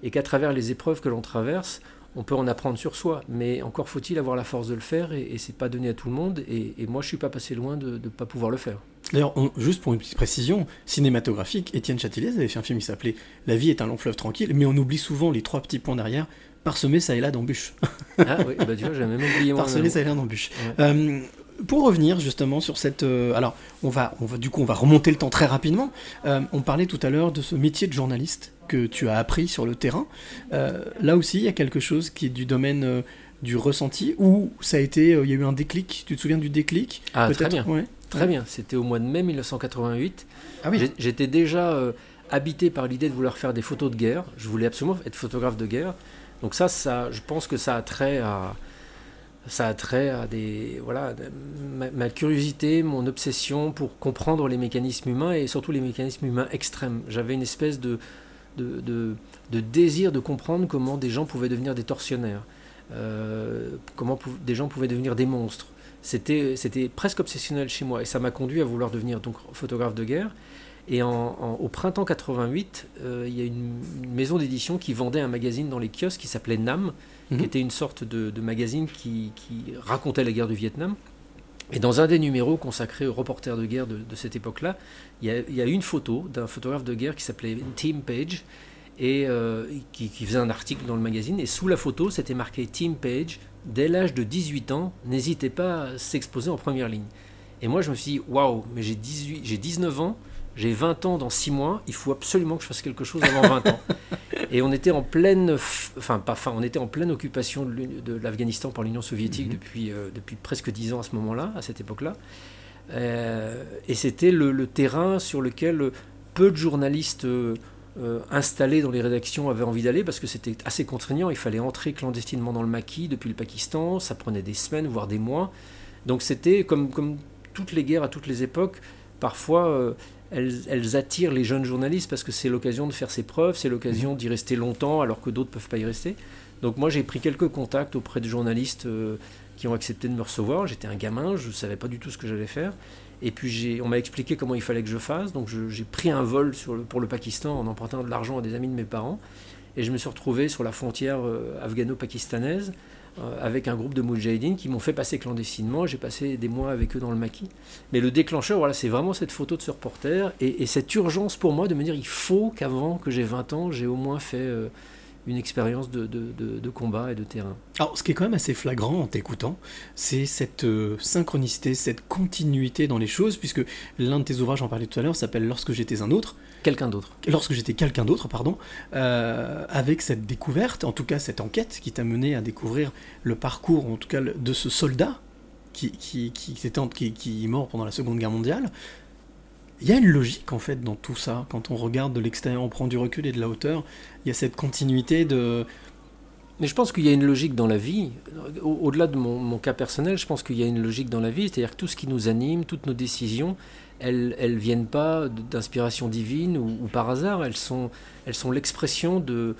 et qu'à travers les épreuves que l'on traverse, on peut en apprendre sur soi. Mais encore faut-il avoir la force de le faire, et, et c'est pas donné à tout le monde. Et, et moi, je suis pas passé loin de ne pas pouvoir le faire. D'ailleurs, juste pour une petite précision cinématographique, Étienne Châtelier avait fait un film qui s'appelait La vie est un long fleuve tranquille, mais on oublie souvent les trois petits points derrière, parsemés ça et là d'embûches. Ah oui, bah tu vois, j'avais même oublié moi. Parsemés ça et là d'embûches. Euh, pour revenir justement sur cette... euh, alors, on va, on va, du coup, on va remonter le temps très rapidement. Euh, on parlait tout à l'heure de ce métier de journaliste que tu as appris sur le terrain. Euh, là aussi, il y a quelque chose qui est du domaine du ressenti, où ça a été... Il y a eu un déclic, tu te souviens du déclic? Ah, très bien. Ouais. Très bien. C'était au mois de mai 1988. Ah oui. J'étais déjà habité par l'idée de vouloir faire des photos de guerre. Je voulais absolument être photographe de guerre. Donc ça, ça je pense que ça a trait à, ça a trait à voilà, ma, curiosité, mon obsession pour comprendre les mécanismes humains et surtout les mécanismes humains extrêmes. J'avais une espèce de, désir de comprendre comment des gens pouvaient devenir des tortionnaires, euh, comment des gens pouvaient devenir des monstres. C'était, c'était presque obsessionnel chez moi et ça m'a conduit à vouloir devenir donc photographe de guerre. Et en, en- au printemps 88, euh, il y a une, une maison d'édition qui vendait un magazine dans les kiosques qui s'appelait NAM, Mhm. qui était une sorte de, de magazine qui, qui racontait la guerre du Vietnam. Et dans un des numéros consacrés aux reporters de guerre de, de cette époque-là, il y, a, il y a une photo d'un photographe de guerre qui s'appelait Tim Page et euh, qui, qui faisait un article dans le magazine. Et sous la photo, c'était marqué Tim Page, dès l'âge de 18 ans, n'hésitez pas à s'exposer en première ligne. Et moi, je me suis dit, waouh, mais j'ai 18 j'ai 19 ans, j'ai 20 ans dans 6 mois, il faut absolument que je fasse quelque chose avant 20 ans. Et on était en pleine, enfin pas fin, on était en pleine occupation de l'Afghanistan par l'Union soviétique depuis, euh, depuis presque 10 ans à ce moment-là, à cette époque-là. Euh, et c'était le, le terrain sur lequel peu de journalistes euh, installés dans les rédactions avaient envie d'aller parce que c'était assez contraignant. Il fallait entrer clandestinement dans le maquis depuis le Pakistan. Ça prenait des semaines, voire des mois. Donc c'était comme, comme toutes les guerres à toutes les époques. Parfois, elles, attirent les jeunes journalistes parce que c'est l'occasion de faire ses preuves, c'est l'occasion d'y rester longtemps alors que d'autres ne peuvent pas y rester. Donc moi, j'ai pris quelques contacts auprès de journalistes euh, qui ont accepté de me recevoir. J'étais un gamin, je ne savais pas du tout ce que j'allais faire. Et puis on m'a expliqué comment il fallait que je fasse. Donc j'ai pris un vol pour le Pakistan en empruntant de l'argent à des amis de mes parents. Et je me suis retrouvé sur la frontière euh, afghano-pakistanaise avec un groupe de moudjahidines qui m'ont fait passer clandestinement. J'ai passé des mois avec eux dans le maquis. Mais le déclencheur, voilà, c'est vraiment cette photo de ce reporter et, et cette urgence pour moi de me dire il faut qu'avant que j'ai 20 ans, j'ai au moins fait euh, une expérience de, de, de, de combat et de terrain. Alors, ce qui est quand même assez flagrant en t'écoutant, c'est cette euh, synchronicité, cette continuité dans les choses, puisque l'un de tes ouvrages, j'en parlais tout à l'heure, s'appelle Lorsque j'étais un autre. Quelqu'un d'autre. Lorsque j'étais quelqu'un d'autre, pardon, euh, avec cette découverte, en tout cas cette enquête qui t'a mené à découvrir le parcours, en tout cas de ce soldat qui, qui, qui, qui, qui est mort pendant la Seconde Guerre mondiale. Il y a une logique en fait dans tout ça. Quand on regarde de l'extérieur, on prend du recul et de la hauteur. Il y a cette continuité de. Mais je pense qu'il y a une logique dans la vie. Au- Au-delà de mon, mon cas personnel, je pense qu'il y a une logique dans la vie. C'est-à-dire que tout ce qui nous anime, toutes nos décisions, elles elles viennent pas d'inspiration divine ou, ou par hasard. Elles sont, elles sont l'expression de,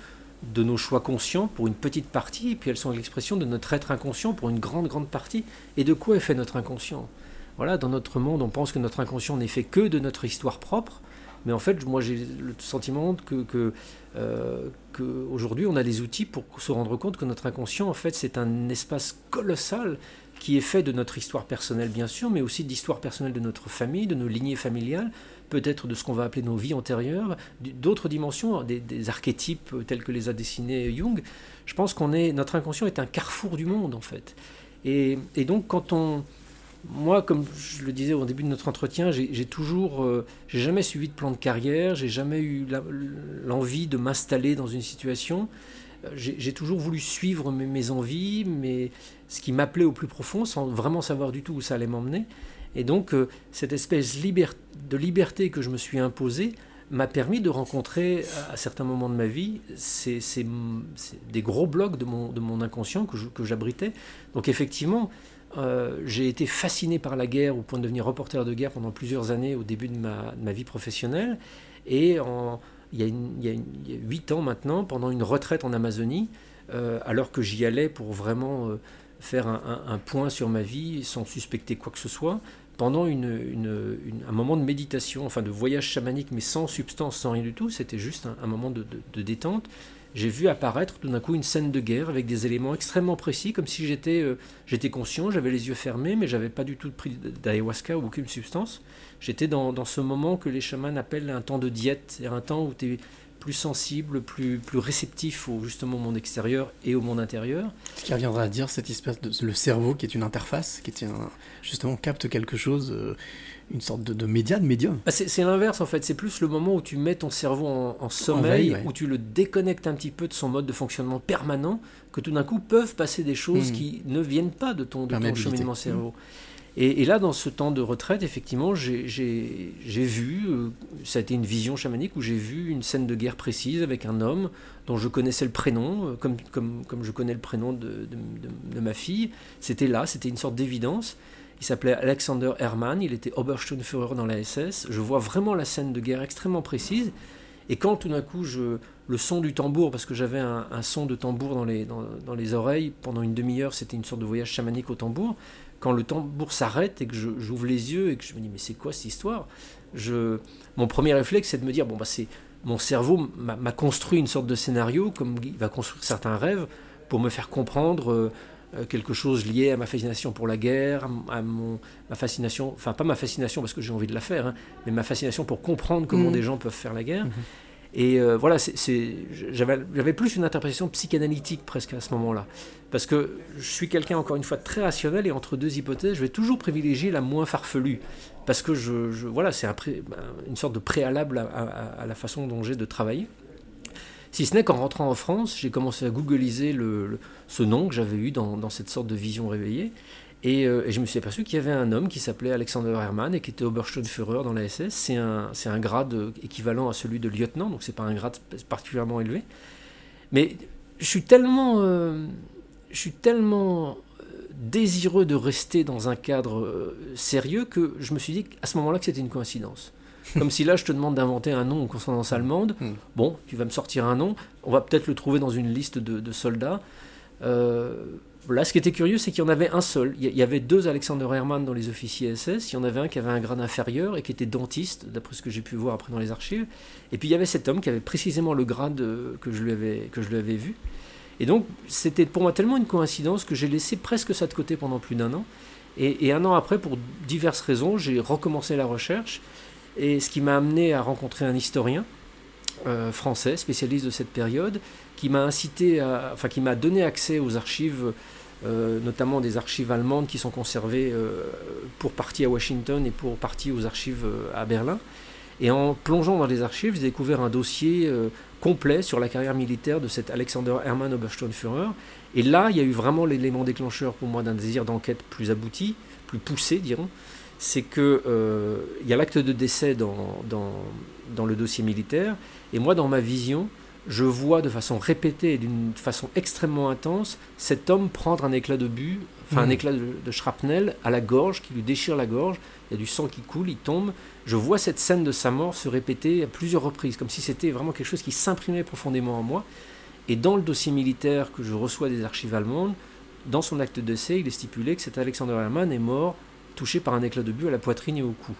de nos choix conscients pour une petite partie, et puis elles sont l'expression de notre être inconscient pour une grande, grande partie. Et de quoi est fait notre inconscient? Voilà, dans notre monde, on pense que notre inconscient n'est fait que de notre histoire propre. Mais en fait, moi, j'ai le sentiment que, que euh, qu'aujourd'hui on a des outils pour se rendre compte que notre inconscient en fait c'est un espace colossal qui est fait de notre histoire personnelle bien sûr, mais aussi d'histoire personnelle de notre famille, de nos lignées familiales, peut-être de ce qu'on va appeler nos vies antérieures, d'autres dimensions, des, archétypes tels que les a dessinés Jung. Je pense qu'on est notre inconscient est un carrefour du monde en fait. Et donc quand on moi, comme je le disais au début de notre entretien, j'ai toujours, euh, j'ai jamais suivi de plan de carrière, j'ai jamais eu l'envie de m'installer dans une situation. Euh, J'ai toujours voulu suivre mes, envies, mais ce qui m'appelait au plus profond, sans vraiment savoir du tout où ça allait m'emmener. Et donc, euh, cette espèce de liberté que je me suis imposée m'a permis de rencontrer à- certains moments de ma vie ces, des gros blocs de mon, de mon inconscient que j'abritais. Donc effectivement, euh, j'ai été fasciné par la guerre au point de devenir reporter de guerre pendant plusieurs années au début de ma, vie professionnelle. Et il, y a une- ans maintenant, pendant une retraite en Amazonie, euh, alors que j'y allais pour vraiment euh, faire un, point sur ma vie sans suspecter quoi que ce soit, pendant un moment de méditation, enfin de voyage chamanique, mais sans substance, sans rien du tout, c'était juste un, moment de détente, j'ai vu apparaître tout d'un coup une scène de guerre avec des éléments extrêmement précis, comme si j'étais euh, conscient, j'avais les yeux fermés, mais j'avais pas du tout pris d'ayahuasca ou aucune substance. J'étais dans, dans ce moment que les chamans appellent un temps de diète, un temps où tu es plus sensible, plus, plus réceptif au, justement au monde extérieur et au monde intérieur. Ce qui reviendra à dire cette espèce de le cerveau qui est une interface, qui est un- justement capte quelque chose, euh, une sorte de, de média, de médium. Bah, c'est l'inverse en fait, c'est plus le moment où tu mets ton cerveau en, en sommeil, veille, ouais. où tu le déconnectes un petit peu de son mode de fonctionnement permanent, que tout d'un coup peuvent passer des choses Mhm. qui ne viennent pas de ton, de ton cheminement cerveau. Et, là, dans ce temps de retraite, effectivement, j'ai- vu, euh, ça a été une vision chamanique où j'ai vu une scène de guerre précise avec un homme dont je connaissais le prénom, euh, comme, comme, comme je connais le prénom de- de ma fille. C'était là, c'était une sorte d'évidence. Il s'appelait Alexander Hermann, il était Obersturmführer dans la SS. Je vois vraiment la scène de guerre extrêmement précise. Et quand tout d'un coup, je, le son du tambour, parce que j'avais un, un son de tambour dans les, dans, dans les oreilles pendant une demi-heure, c'était une sorte de voyage chamanique au tambour. Quand le tambour s'arrête et que je- j'ouvre les yeux et que je me dis, mais c'est quoi cette histoire? Je, Mon premier réflexe, c'est de me dire, bon, bah, c'est mon cerveau m'a construit une sorte de scénario, comme il va construire certains rêves, pour me faire comprendre euh, euh, quelque chose lié à ma fascination pour la guerre, à, mon, ma fascination, enfin pas ma fascination parce que j'ai envie de la faire, hein, mais ma fascination pour comprendre comment Mhm. des gens peuvent faire la guerre. Et euh, voilà, c'est- c'est- j'avais j'avais plus une interprétation psychanalytique presque à ce moment-là. Parce que je suis quelqu'un, encore une fois, très rationnel et entre deux hypothèses, je vais toujours privilégier la moins farfelue. Parce que je, voilà, c'est ben, une sorte de préalable à, la façon dont j'ai de travailler. Si ce n'est qu'en rentrant en France, j'ai commencé à googliser ce nom que j'avais eu dans, cette sorte de vision réveillée. Et, euh, et je me suis aperçu qu'il y avait un homme qui s'appelait Alexander Hermann et qui était Obersturmführer dans la SS. C'est un, c'est un grade euh, équivalent à celui de lieutenant, donc c'est pas un grade particulièrement élevé. Mais je suis tellement, euh, je suis tellement euh, désireux de rester dans un cadre euh, sérieux que je me suis dit à ce moment-là que c'était une coïncidence. Comme si là je te demande d'inventer un nom en consonance allemande. Mm. Bon, tu vas me sortir un nom. On va peut-être le trouver dans une liste de, de soldats. Euh, là, ce qui était curieux, c'est qu'il y en avait un seul. Il y- avait deux Alexander Hermann dans les officiers SS. Il y en avait un qui avait un grade inférieur et qui était dentiste, d'après ce que j'ai pu voir après dans les archives. Et puis il y avait cet homme qui avait précisément le grade que je lui avais, que je lui avais vu. Et donc, c'était pour moi tellement une coïncidence que j'ai laissé presque ça de côté pendant plus d'un an. Et, un an après, pour diverses raisons, j'ai recommencé la recherche. Et ce qui m'a amené à rencontrer un historien euh, français, spécialiste de cette période, qui m'a incité, enfin qui m'a donné accès aux archives, euh, notamment des archives allemandes qui sont conservées euh, pour partie à Washington et pour partie aux archives à Berlin. Et en plongeant dans les archives, j'ai découvert un dossier complet sur la carrière militaire de cet Alexander Hermann Obersturmführer. Et là, il y a eu vraiment l'élément déclencheur pour moi d'un désir d'enquête plus abouti, plus poussé, dirons. C'est que euh, il y a l'acte de décès dans, dans, dans le dossier militaire. Et moi, dans ma vision, je vois de façon répétée et d'une façon extrêmement intense cet homme prendre un éclat de but, enfin un Mhm. éclat de, de shrapnel à la gorge, qui lui déchire la gorge. Il y a du sang qui coule, il tombe. Je vois cette scène de sa mort se répéter à plusieurs reprises, comme si c'était vraiment quelque chose qui s'imprimait profondément en moi. Et dans le dossier militaire que je reçois des archives allemandes, dans son acte de décès, il est stipulé que cet Alexander Hermann est mort touché par un éclat de but à la poitrine et au cou.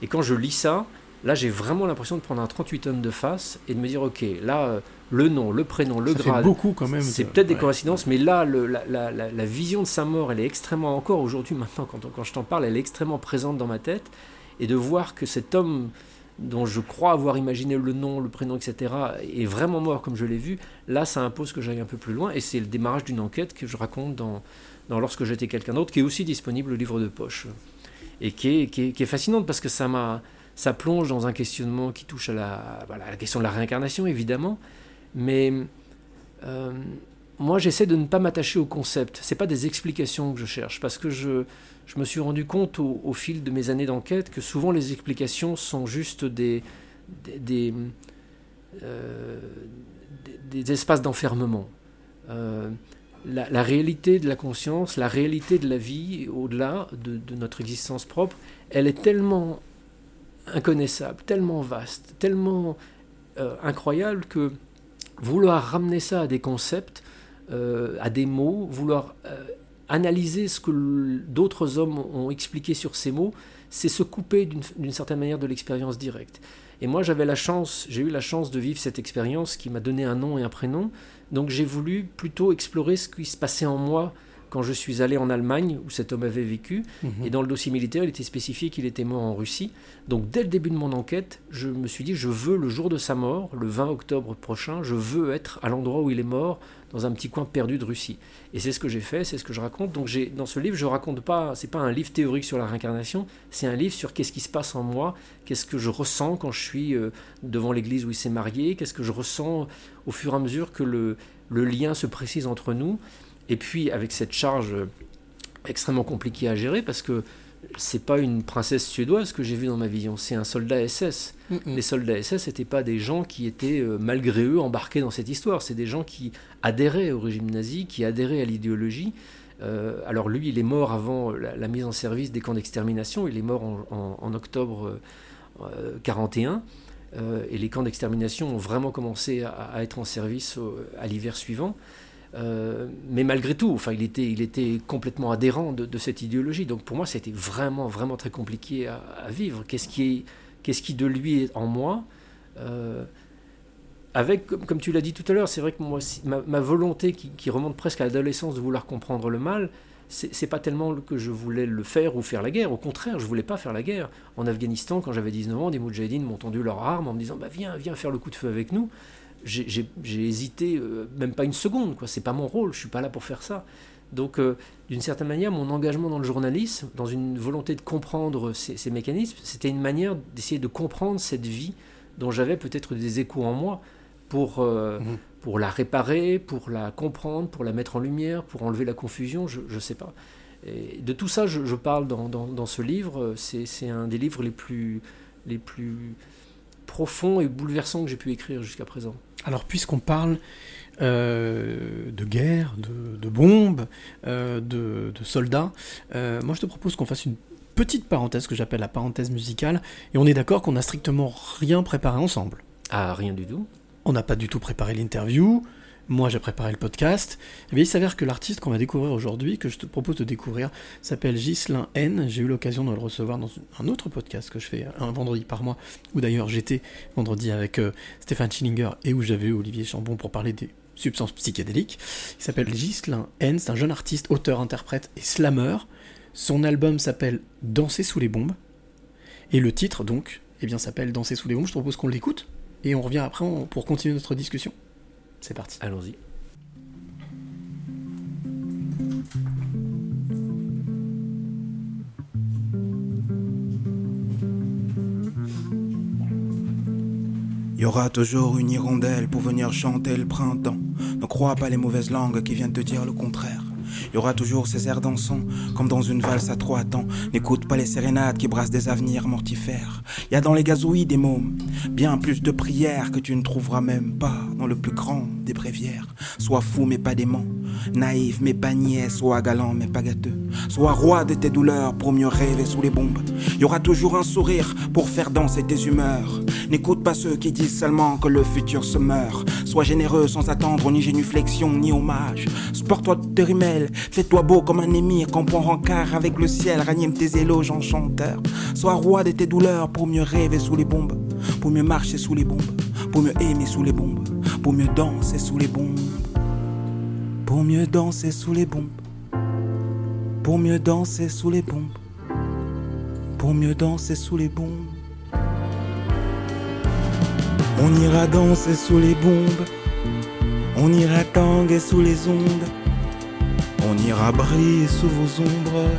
Et quand je lis ça, là j'ai vraiment l'impression de prendre un 38 tonnes de face et de me dire ok, là euh, le nom, le prénom, le Ça fait grade, beaucoup quand même. c'est peut-être des coïncidences, mais là, le- la, la- la- la vision de sa mort, elle est extrêmement, encore aujourd'hui, maintenant, quand, quand je t'en parle, elle est extrêmement présente dans ma tête. Et de voir que cet homme, dont je crois avoir imaginé le nom, le prénom, etc., est vraiment mort comme je l'ai vu, là, ça impose que j'aille un peu plus loin. Et c'est le démarrage d'une enquête que je raconte dans, dans Lorsque j'étais quelqu'un d'autre, qui est aussi disponible au livre de poche. Et qui est, qui est, fascinante parce que ça m'a. Ça plonge dans un questionnement qui touche à la, voilà, à la question de la réincarnation, évidemment, mais euh, moi, j'essaie de ne pas m'attacher au concept. C'est pas des explications que je cherche, parce que je, je me suis rendu compte au, fil de mes années d'enquête que souvent les explications sont juste des, des, euh, espaces d'enfermement. Euh, la, réalité de la conscience, la réalité de la vie, au-delà de, notre existence propre, elle est tellement inconnaissable, tellement vaste, tellement euh, incroyable que vouloir ramener ça à des concepts, à des mots, vouloir analyser ce que d'autres hommes ont expliqué sur ces mots, c'est se couper d'une d'une certaine manière de l'expérience directe. Et moi, j'avais la chance, j'ai eu la chance de vivre cette expérience qui m'a donné un nom et un prénom. Donc, j'ai voulu plutôt explorer ce qui se passait en moi quand je suis allé en Allemagne où cet homme avait vécu. Mhm. Et dans le dossier militaire, il était spécifié qu'il était mort en Russie. Donc dès le début de mon enquête, je me suis dit, je veux le jour de sa mort, le 20 octobre prochain, je veux être à l'endroit où il est mort, dans un petit coin perdu de Russie. Et c'est ce que j'ai fait, c'est ce que je raconte. Donc j'ai, dans ce livre, je raconte pas, c'est pas un livre théorique sur la réincarnation, c'est un livre sur qu'est-ce qui se passe en moi, qu'est-ce que je ressens quand je suis euh, devant l'église où il s'est marié, qu'est-ce que je ressens au fur et à mesure que le, le lien se précise entre nous. Et puis avec cette charge euh, extrêmement compliquée à gérer, parce que c'est pas une princesse suédoise que j'ai vue dans ma vision, c'est un soldat SS. Les soldats SS n'étaient pas des gens qui étaient, euh, malgré eux, embarqués dans cette histoire. C'est des gens qui adhéraient au régime nazi, qui adhéraient à l'idéologie. Euh, alors lui, il est mort avant la, la mise en service des camps d'extermination. Il est mort en, en- en octobre euh, 41. Euh, et les camps d'extermination ont vraiment commencé à, à être en service au- à l'hiver suivant. Euh, mais malgré tout, enfin, il était, il était complètement adhérent de, cette idéologie. Donc pour moi, c'était vraiment, vraiment très compliqué à, vivre. Qu'est-ce qui, est, qu'est-ce qui de lui est en moi? Euh, Avec, comme, tu l'as dit tout à l'heure, c'est vrai que ma, volonté qui, remonte presque à l'adolescence de vouloir comprendre le mal, c'est pas tellement que je voulais le faire ou faire la guerre. Au contraire, je voulais pas faire la guerre. En Afghanistan, quand j'avais 19 ans, des Moudjahidines m'ont tendu leurs armes en me disant bah, Viens, viens faire le coup de feu avec nous. J'ai- hésité, euh, même pas une seconde. quoi. C'est pas mon rôle. Je suis pas là pour faire ça. Donc, euh, d'une certaine manière, mon engagement dans le journalisme, dans une volonté de comprendre ces, ces mécanismes, c'était une manière d'essayer de comprendre cette vie dont j'avais peut-être des échos en moi pour, euh, Mhm. pour la réparer, pour la comprendre, pour la mettre en lumière, pour enlever la confusion, je ne sais pas. Et de tout ça, je, je parle dans, dans, dans ce livre. C'est c'est un des livres les plus, les plus profonds et bouleversants que j'ai pu écrire jusqu'à présent. Alors, puisqu'on parle euh, de guerre, de, de bombes, euh, de, de soldats, euh, moi je te propose qu'on fasse une petite parenthèse que j'appelle la parenthèse musicale, et on est d'accord qu'on n'a strictement rien préparé ensemble. Ah, rien du tout. On n'a pas du tout préparé l'interview. Moi, j'ai préparé le podcast. Eh bien, il s'avère que l'artiste qu'on va découvrir aujourd'hui, que je te propose de découvrir, s'appelle Ghislain N. J'ai eu l'occasion de le recevoir dans un autre podcast que je fais un vendredi par mois, où d'ailleurs j'étais vendredi avec euh, Stéphane Schillinger et où j'avais Olivier Chambon pour parler des substances psychédéliques. Il s'appelle Ghislain N. C'est un jeune artiste, auteur, interprète et slammer. Son album s'appelle Danser sous les bombes. Et le titre, donc, eh bien, s'appelle Danser sous les bombes. Je te propose qu'on l'écoute. et on revient après pour continuer notre discussion. C'est parti. Allons-y. Y aura toujours une hirondelle pour venir chanter le printemps. Ne crois pas les mauvaises langues qui viennent te dire le contraire. Y aura toujours ces airs dansants, comme dans une valse à trois temps. N'écoute pas les sérénades qui brassent des avenirs mortifères. Y a dans les gazouilles des mômes, bien plus de prières que tu ne trouveras même pas dans le plus grand des bréviaires. Sois fou mais pas dément, naïf mais pas niais, sois galant mais pas gâteux. Sois roi de tes douleurs pour mieux rêver sous les bombes. Y aura toujours un sourire pour faire danser tes humeurs. N'écoute pas ceux qui disent seulement que le futur se meurt. Sois généreux sans attendre ni génuflexion ni hommage. Sport-toi de tes rimelles, fais-toi beau comme un émir, comprends rencard avec le ciel, ranime tes éloges en chanteur. Sois roi de tes douleurs pour mieux rêver sous les bombes, pour mieux marcher sous les bombes, pour mieux aimer sous les bombes, pour mieux danser sous les bombes, pour mieux danser sous les bombes, pour mieux danser sous les bombes, pour mieux danser sous les bombes. On ira danser sous les bombes, on ira tanguer sous les ondes, on ira briller sous vos ombres.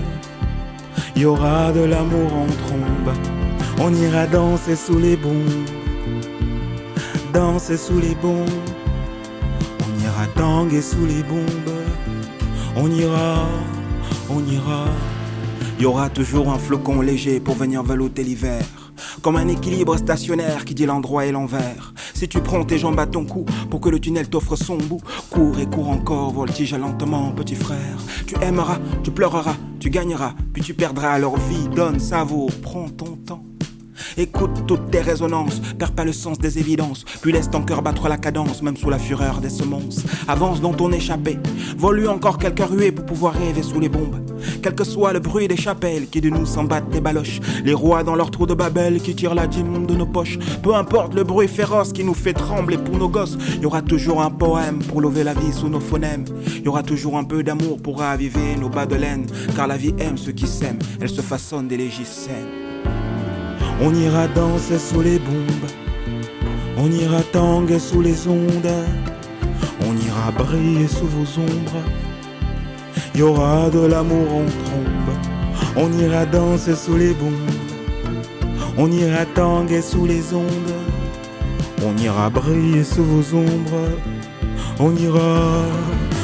Y aura de l'amour en trombe, on ira danser sous les bombes, danser sous les bombes, on ira tanguer sous les bombes, on ira, on ira. Y aura toujours un flocon léger pour venir velouter l'hiver. Comme un équilibre stationnaire qui dit l'endroit et l'envers. Si tu prends tes jambes à ton cou pour que le tunnel t'offre son bout, cours et cours encore, voltige lentement, petit frère. Tu aimeras, tu pleureras, tu gagneras, puis tu perdras leur vie. Donne, savoure, prends ton temps. Écoute toutes tes résonances, perds pas le sens des évidences, puis laisse ton cœur battre la cadence, même sous la fureur des semonces. Avance dans ton échappée, volue encore quelques ruées pour pouvoir rêver sous les bombes. Quel que soit le bruit des chapelles qui de nous s'en battent des baloches, les rois dans leur trou de Babel qui tirent la dîme de nos poches. Peu importe le bruit féroce qui nous fait trembler pour nos gosses, y aura toujours un poème pour lever la vie sous nos phonèmes. Y aura toujours un peu d'amour pour raviver nos bas de laine, car la vie aime ceux qui s'aiment, elle se façonne des légiscènes. On ira danser sous les bombes, on ira tanguer sous les ondes, on ira briller sous vos ombres. Y aura de l'amour en trombe, on ira danser sous les bombes, on ira tanguer sous les ondes, on ira briller sous vos ombres. On ira,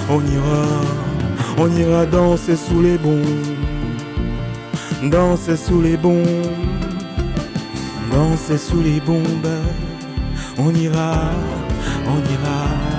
on ira, on ira danser sous les bombes, danser sous les bombes danser sous les bombes. On ira, on ira.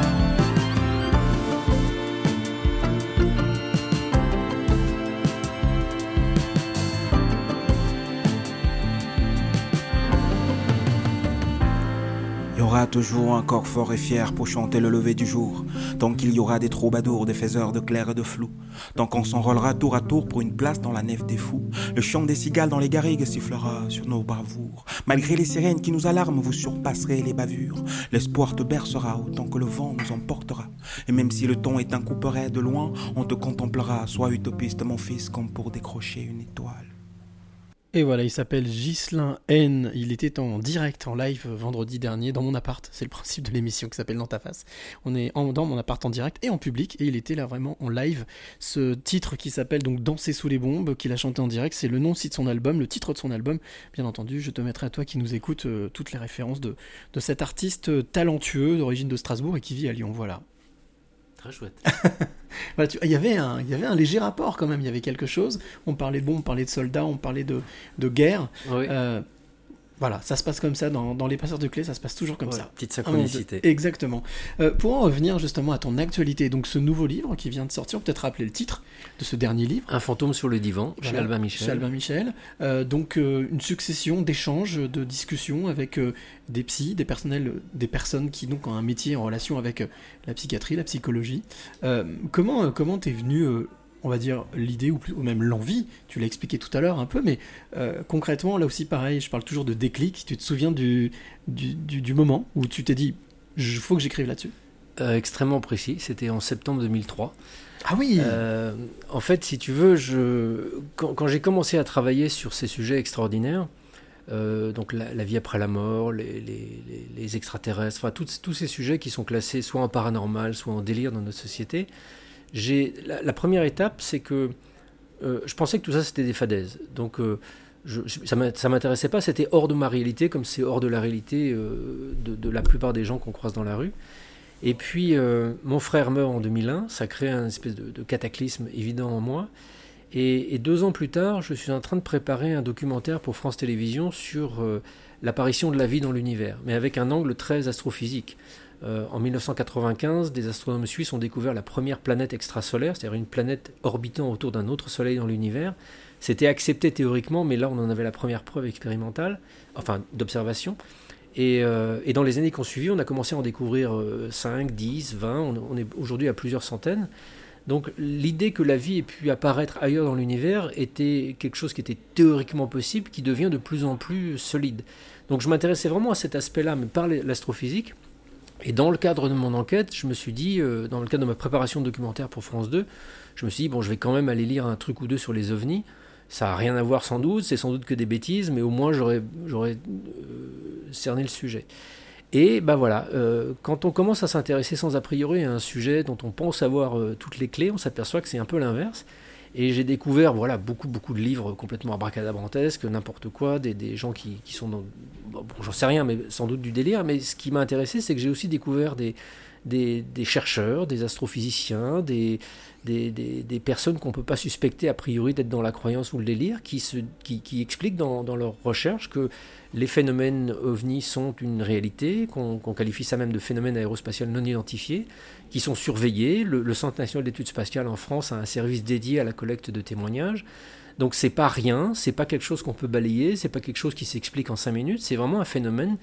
Aura toujours un corps fort et fier pour chanter le lever du jour, tant qu'il y aura des troubadours, des faiseurs de clair et de flou, tant qu'on s'enrôlera tour à tour pour une place dans la nef des fous, le chant des cigales dans les garrigues sifflera sur nos bravoures. Malgré les sirènes qui nous alarment, vous surpasserez les bavures. L'espoir te bercera autant que le vent nous emportera. Et même si le ton est un couperet de loin, on te contemplera. Sois utopiste, mon fils, comme pour décrocher une étoile. Et voilà, il s'appelle Ghislain N. Il était en direct, en live vendredi dernier dans mon appart. C'est le principe de l'émission qui s'appelle Dans ta face. On est en, dans mon appart en direct et en public et il était là vraiment en live. Ce titre qui s'appelle donc Danser sous les bombes, qu'il a chanté en direct, c'est le nom aussi de son album, le titre de son album. Bien entendu, je te mettrai à toi qui nous écoute euh, toutes les références de, cet artiste talentueux d'origine de Strasbourg et qui vit à Lyon. Voilà. Très chouette. Voilà, tu- il, y avait un, il y avait un léger rapport quand même, il y avait quelque chose. On parlait de bombes, on parlait de soldats, on parlait de, de guerre. Oui. Euh, voilà, ça se passe comme ça dans, dans les passeurs de clés, ça se passe toujours comme Ouais, ça. petite Ah, synchronicité. Exactement. Euh, pour en revenir justement à ton actualité, donc ce nouveau livre qui vient de sortir, peut-être rappeler le titre de ce dernier livre. Un fantôme sur le divan, chez Voilà, Albin Michel. Chez Albin Michel. Euh, donc euh, une succession d'échanges, de discussions avec des psys, des personnels, des personnes qui donc ont un métier en relation avec la psychiatrie, la psychologie. Comment comment t'es venu, on va dire l'idée ou, plus- ou même l'envie Tu l'as expliqué tout à l'heure un peu, mais euh, concrètement là aussi pareil. Je parle toujours de déclic. Tu te souviens du du, du- du moment où tu t'es dit, il faut que j'écrive là-dessus? Euh, extrêmement précis, c'était en septembre 2003. Ah oui Euh, en fait, si tu veux, je... quand, quand j'ai commencé à travailler sur ces sujets extraordinaires, euh, donc la, la vie après la mort, les, les- les- les extraterrestres, enfin tous, tous ces sujets qui sont classés soit en paranormal, soit en délire dans notre société. La, première étape, c'est que euh, je pensais que tout ça c'était des fadaises. Donc euh, je, ça m'intéressait pas, c'était hors de ma réalité, comme c'est hors de la réalité euh, de, la plupart des gens qu'on croise dans la rue. Et puis euh, mon frère meurt en 2001, ça crée un espèce de, cataclysme évident en moi. Et, deux ans plus tard, je suis en train de préparer un documentaire pour France Télévisions sur l'apparition de la vie dans l'univers, mais avec un angle très astrophysique. Euh, en 1995, des astronomes suisses ont découvert la première planète extrasolaire, c'est-à-dire une planète orbitant autour d'un autre soleil dans l'univers. C'était accepté théoriquement, mais là on en avait la première preuve expérimentale, enfin d'observation. Et, euh, dans les années qui ont suivi, on a commencé à en découvrir euh, 5, 10, 20, on, on est aujourd'hui à plusieurs centaines. Donc l'idée que la vie ait pu apparaître ailleurs dans l'univers était quelque chose qui était théoriquement possible, qui devient de plus en plus solide. Donc je m'intéressais vraiment à cet aspect-là, mais par l'astrophysique. Et dans le cadre de mon enquête, je me suis dit, euh, dans le cadre de ma préparation documentaire pour France 2, je me suis dit, bon, je vais quand même aller lire un truc ou deux sur les ovnis. Ça n'a rien à voir sans doute, c'est sans doute que des bêtises, mais au moins j'aurais euh, cerné le sujet. Et ben voilà, euh, quand on commence à s'intéresser sans a priori à un sujet dont on pense avoir toutes les clés, on s'aperçoit que c'est un peu l'inverse. Et j'ai découvert voilà, beaucoup, beaucoup de livres complètement abracadabrantesques, n'importe quoi, des, gens qui, qui sont dans. Bon, j'en sais rien, mais sans doute du délire. Mais ce qui m'a intéressé, c'est que j'ai aussi découvert des, des chercheurs, des astrophysiciens, des, des, des, personnes qu'on ne peut pas suspecter a priori d'être dans la croyance ou le délire, qui, se, qui, expliquent dans, dans leurs recherches que les phénomènes ovnis sont une réalité, qu'on qu'on qualifie ça même de phénomènes aérospatial non identifiés, qui sont surveillés. Le, le Centre national d'études spatiales en France a un service dédié à la collecte de témoignages. Donc c'est pas rien, c'est pas quelque chose qu'on peut balayer, c'est pas quelque chose qui s'explique en cinq minutes, c'est vraiment un phénomène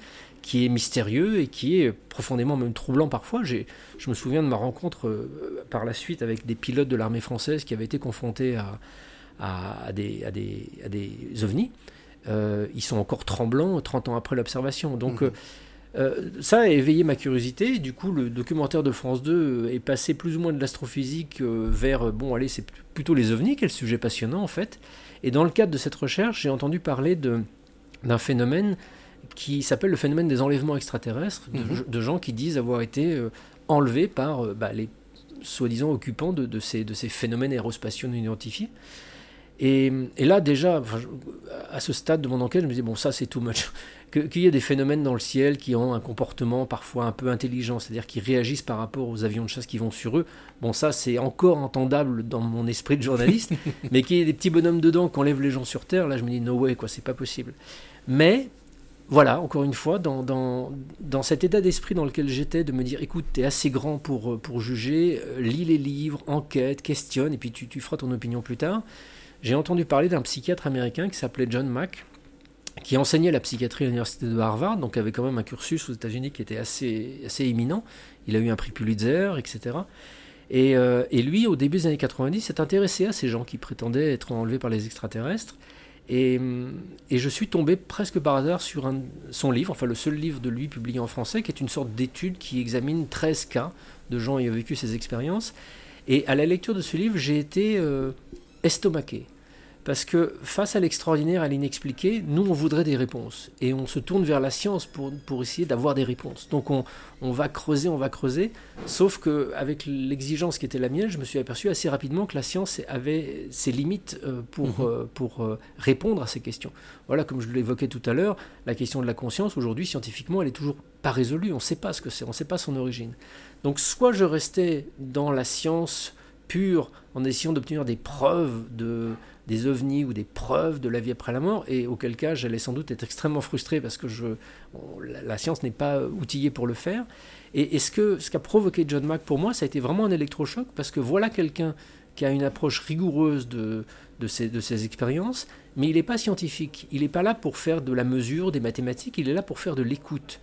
qui est mystérieux et qui est profondément même troublant parfois. J'ai- Je me souviens de ma rencontre euh, par la suite avec des pilotes de l'armée française qui avaient été confrontés à, à, à des, à, des, à des ovnis. Euh, ils sont encore tremblants 30 ans après l'observation. Donc euh, euh, ça a éveillé ma curiosité. Du coup, le documentaire de France 2 euh, est passé plus ou moins de l'astrophysique vers, bon, allez, c'est plutôt les ovnis, quel sujet passionnant en fait. Et dans le cadre de cette recherche, j'ai entendu parler de- d'un phénomène qui s'appelle le phénomène des enlèvements extraterrestres, de, Mhm. de gens qui disent avoir été euh, enlevés par euh, bah, les soi-disant occupants de, de ces, de ces phénomènes aérospatiaux non identifiés. Et, et là, déjà, enfin, à ce stade de mon enquête, je me disais, bon, ça, c'est too much. Qu'il y ait des phénomènes dans le ciel qui ont un comportement parfois un peu intelligent, c'est-à-dire qui réagissent par rapport aux avions de chasse qui vont sur eux. Bon, ça, c'est encore entendable dans mon esprit de journaliste, mais qu'il y ait des petits bonhommes dedans qui enlèvent les gens sur Terre, là, je me dis, no way, quoi, c'est pas possible. Mais, voilà, encore une fois, dans, dans, dans cet état d'esprit dans lequel j'étais, de me dire, écoute, t'es assez grand pour, euh, pour juger, euh, lis les livres, enquête, questionne, et puis tu, tu feras ton opinion plus tard. J'ai entendu parler d'un psychiatre américain qui s'appelait John Mack, qui enseignait la psychiatrie à l'université de Harvard, donc avait quand même un cursus aux États-Unis qui était assez, assez éminent. Il a eu un prix Pulitzer, etc. Et, euh, et lui, au début des années 90, s'est intéressé à ces gens qui prétendaient être enlevés par les extraterrestres. Et, hum, et je suis tombé presque par hasard sur son livre, enfin le seul livre de lui publié en français, qui est une sorte d'étude qui examine 13 cas de gens ayant vécu ces expériences. Et à la lecture de ce livre, j'ai été euh, estomaqué. Parce que face à l'extraordinaire, à l'inexpliqué, nous, on voudrait des réponses. Et on se tourne vers la science pour, pour essayer d'avoir des réponses. Donc on, on va creuser, on va creuser. Sauf qu'avec l'exigence qui était la mienne, je me suis aperçu assez rapidement que la science avait ses limites euh, pour, Mhm. euh, pour euh, répondre à ces questions. Voilà, comme je l'évoquais tout à l'heure, la question de la conscience, aujourd'hui, scientifiquement, elle est toujours pas résolue. On ne sait pas ce que c'est, on ne sait pas son origine. Donc soit je restais dans la science pure en essayant d'obtenir des preuves de, des ovnis ou des preuves de la vie après la mort, et auquel cas j'allais sans doute être extrêmement frustré parce que je, la, science n'est pas outillée pour le faire. Et, ce que ce qu'a provoqué John Mack pour moi, ça a été vraiment un électrochoc parce que voilà quelqu'un qui a une approche rigoureuse de, de, ces, de ces expériences, mais il n'est pas scientifique. Il n'est pas là pour faire de la mesure, des mathématiques, il est là pour faire de l'écoute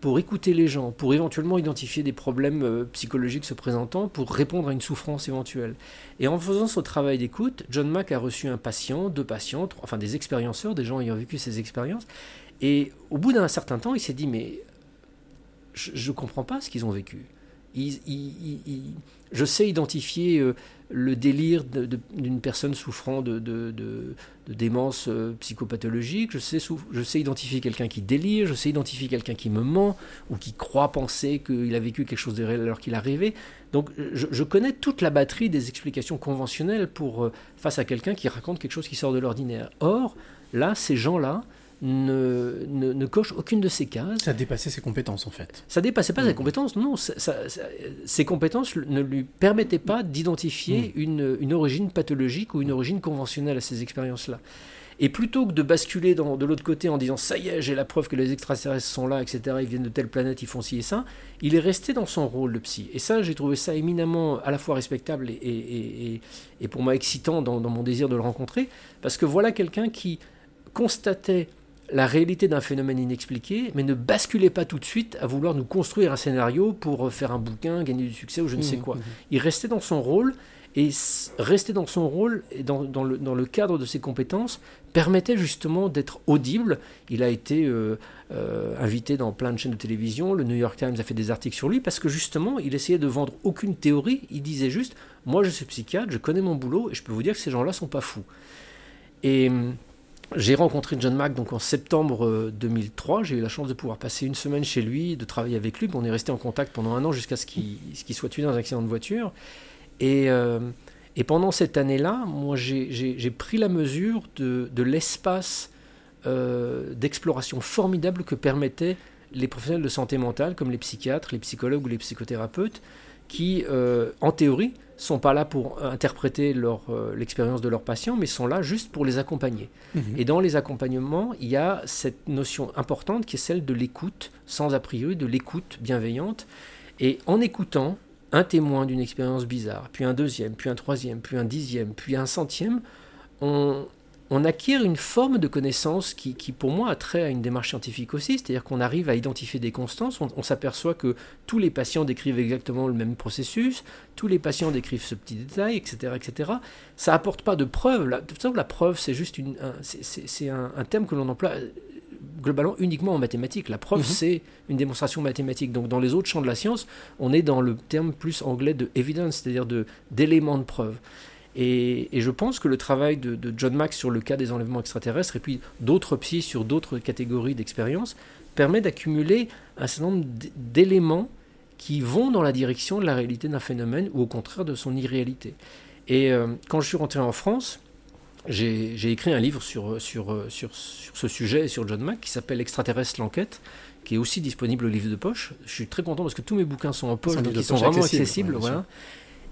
pour écouter les gens, pour éventuellement identifier des problèmes euh, psychologiques se présentant, pour répondre à une souffrance éventuelle. Et en faisant ce travail d'écoute, John Mack a reçu un patient, deux patients, enfin des expérienceurs, des gens ayant vécu ces expériences, et au bout d'un certain temps, il s'est dit, mais je ne comprends pas ce qu'ils ont vécu. Je sais identifier euh, le délire d'une personne souffrant de, démence euh, psychopathologique, je sais, identifier quelqu'un qui délire, je sais identifier quelqu'un qui me ment ou qui croit penser qu'il a vécu quelque chose de réel alors qu'il a rêvé. Donc je, je connais toute la batterie des explications conventionnelles pour, euh, face à quelqu'un qui raconte quelque chose qui sort de l'ordinaire. Or, là, ces gens-là ne, ne, ne cochent aucune de ces cases. Ça a dépassé ses compétences en fait. Ça dépassait pas ses compétences, non. ça- ça- ça- ses compétences ne lui permettaient pas d'identifier Mm. une, une origine pathologique ou une origine conventionnelle à ces expériences-là. Et plutôt que de basculer dans- de l'autre côté en disant ça y est, j'ai la preuve que les extraterrestres sont là, etc., ils viennent de telle planète, ils font ci et ça, il est resté dans son rôle de psy. Et ça, j'ai trouvé ça éminemment à la fois respectable et, et- et- et- et pour moi excitant dans, dans mon désir de le rencontrer, parce que voilà quelqu'un qui constatait la réalité d'un phénomène inexpliqué, mais ne basculait pas tout de suite à vouloir nous construire un scénario pour euh, faire un bouquin, gagner du succès ou je ne sais Mhm, quoi. mhm. Il restait dans son rôle, et rester dans son rôle et dans, dans le, dans le cadre de ses compétences permettait justement d'être audible. Il a été euh, euh, invité dans plein de chaînes de télévision, le New York Times a fait des articles sur lui, parce que justement, il essayait de vendre aucune théorie, il disait juste, moi je suis psychiatre, je connais mon boulot, et je peux vous dire que ces gens-là sont pas fous. Et hum, j'ai rencontré John Mack donc en septembre euh, 2003. J'ai eu la chance de pouvoir passer une semaine chez lui, de travailler avec lui. On est resté en contact pendant un an jusqu'à ce qu'il soit tué dans un accident de voiture. Et, euh, pendant cette année-là, moi, j'ai- pris la mesure de, l'espace euh, d'exploration formidable que permettaient les professionnels de santé mentale, comme les psychiatres, les psychologues ou les psychothérapeutes, qui, euh, en théorie, sont pas là pour interpréter leur, euh, l'expérience de leurs patients, mais sont là juste pour les accompagner. Mhm. Et dans les accompagnements, il y a cette notion importante qui est celle de l'écoute, sans a priori, de l'écoute bienveillante. Et en écoutant un témoin d'une expérience bizarre, puis un deuxième, puis un troisième, puis un dixième, puis un centième, on, on acquiert une forme de connaissance qui, qui, pour moi, a trait à une démarche scientifique aussi, c'est-à-dire qu'on arrive à identifier des constances, on, on s'aperçoit que tous les patients décrivent exactement le même processus, tous les patients décrivent ce petit détail, etc. etc. Ça apporte pas de preuve, la, de toute façon, la preuve, c'est juste une, un, c'est- un, un terme que l'on emploie euh, globalement uniquement en mathématiques. La preuve, Mhm. c'est une démonstration mathématique. Donc dans les autres champs de la science, on est dans le terme plus anglais de evidence, c'est-à-dire de- d'éléments de, preuve. Et, et je pense que le travail de, de John Max sur le cas des enlèvements extraterrestres et puis d'autres psys sur d'autres catégories d'expériences permet d'accumuler un certain nombre d'éléments qui vont dans la direction de la réalité d'un phénomène ou au contraire de son irréalité. Et euh, quand je suis rentré en France, j'ai écrit un livre sur, sur, sur, sur ce sujet, sur John Mack, qui s'appelle Extraterrestre l'enquête, qui est aussi disponible au livre de poche. Je suis très content parce que tous mes bouquins sont en poche, donc ils sont poche vraiment accessible, accessibles. ouais, bien voilà.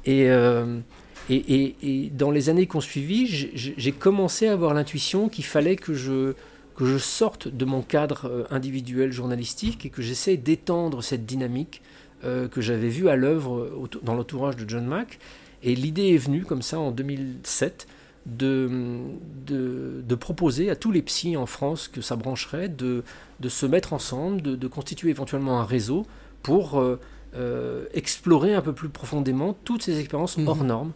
Et, euh, et, et, et dans les années qui ont suivi, j'ai- commencé à avoir l'intuition qu'il fallait que je, que je sorte de mon cadre euh, individuel journalistique et que j'essaie d'étendre cette dynamique euh, que j'avais vue à l'œuvre euh, dans l'entourage de John Mack. Et l'idée est venue comme ça en 2007 de, de, de proposer à tous les psys en France que ça brancherait de, de se mettre ensemble, de, constituer éventuellement un réseau pour euh, euh, explorer un peu plus profondément toutes ces expériences Mhm. hors normes.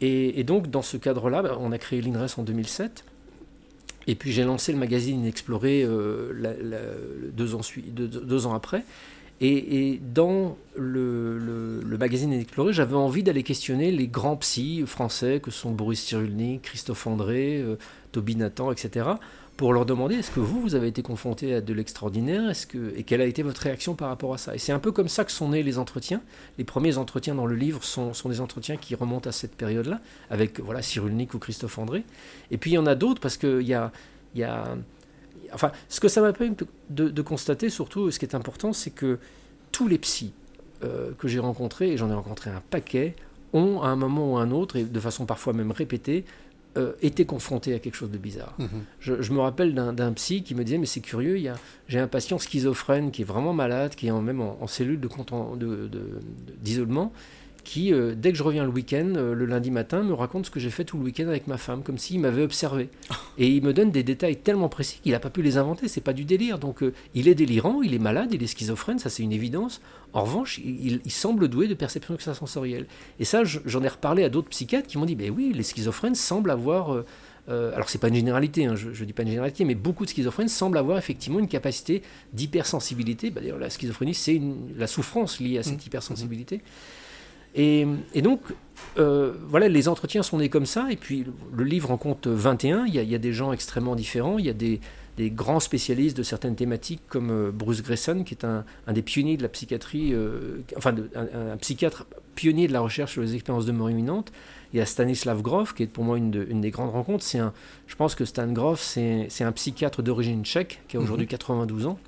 Et, donc, dans ce cadre-là, bah, on a créé l'INRES en 2007. Et puis j'ai lancé le magazine Inexploré euh, deux, ans, après. Et, dans le magazine Inexploré, j'avais envie d'aller questionner les grands psys français que sont Boris Cyrulnik, Christophe André, euh, Toby Nathan, etc. pour leur demander est-ce que vous, vous avez été confronté à de l'extraordinaire? Que, et quelle a été votre réaction par rapport à ça? Et c'est un peu comme ça que sont nés les entretiens. Les premiers entretiens dans le livre sont, des entretiens qui remontent à cette période-là, avec voilà, Cyrulnik ou Christophe André. Et puis il y en a d'autres parce qu'il y a, y a enfin, ce que ça m'a permis de, de constater, surtout, ce qui est important, c'est que tous les psys euh, que j'ai rencontrés, et j'en ai rencontré un paquet, ont à un moment ou à un autre, et de façon parfois même répétée, euh, été confrontés à quelque chose de bizarre. Mhm. Je, je me rappelle d'un psy qui me disait, mais c'est curieux, j'ai un patient schizophrène qui est vraiment malade, qui est en, même en, en cellule de content- de- de- d'isolement, qui, euh, dès que je reviens le week-end, euh, le lundi matin, me raconte ce que j'ai fait tout le week-end avec ma femme, comme s'il m'avait observé. Et il me donne des détails tellement précis qu'il n'a pas pu les inventer, c'est pas du délire. Donc euh, il est délirant, il est malade, il est schizophrène, ça c'est une évidence. En revanche, il, semble doué de perception extrasensorielle. Et ça, je- j'en ai reparlé à d'autres psychiatres qui m'ont dit, ben oui, les schizophrènes semblent avoir... euh, alors c'est pas une généralité, hein, je, ne dis pas une généralité, mais beaucoup de schizophrènes semblent avoir effectivement une capacité d'hypersensibilité. Bah, D'ailleurs, la schizophrénie, c'est la souffrance liée à cette mmh. hypersensibilité. Et, donc, euh, voilà, les entretiens sont nés comme ça, et puis le livre en compte 21, il y a, il y a des gens extrêmement différents, il y a des, des grands spécialistes de certaines thématiques comme euh, Bruce Grayson, qui est un, des pionniers de la psychiatrie, euh, enfin un, psychiatre pionnier de la recherche sur les expériences de mort imminente. Il y a Stanislav Grof, qui est pour moi une, des grandes rencontres. C'est un, je pense que Stan Grof, c'est un psychiatre d'origine tchèque, qui a aujourd'hui 92 mhm. ans,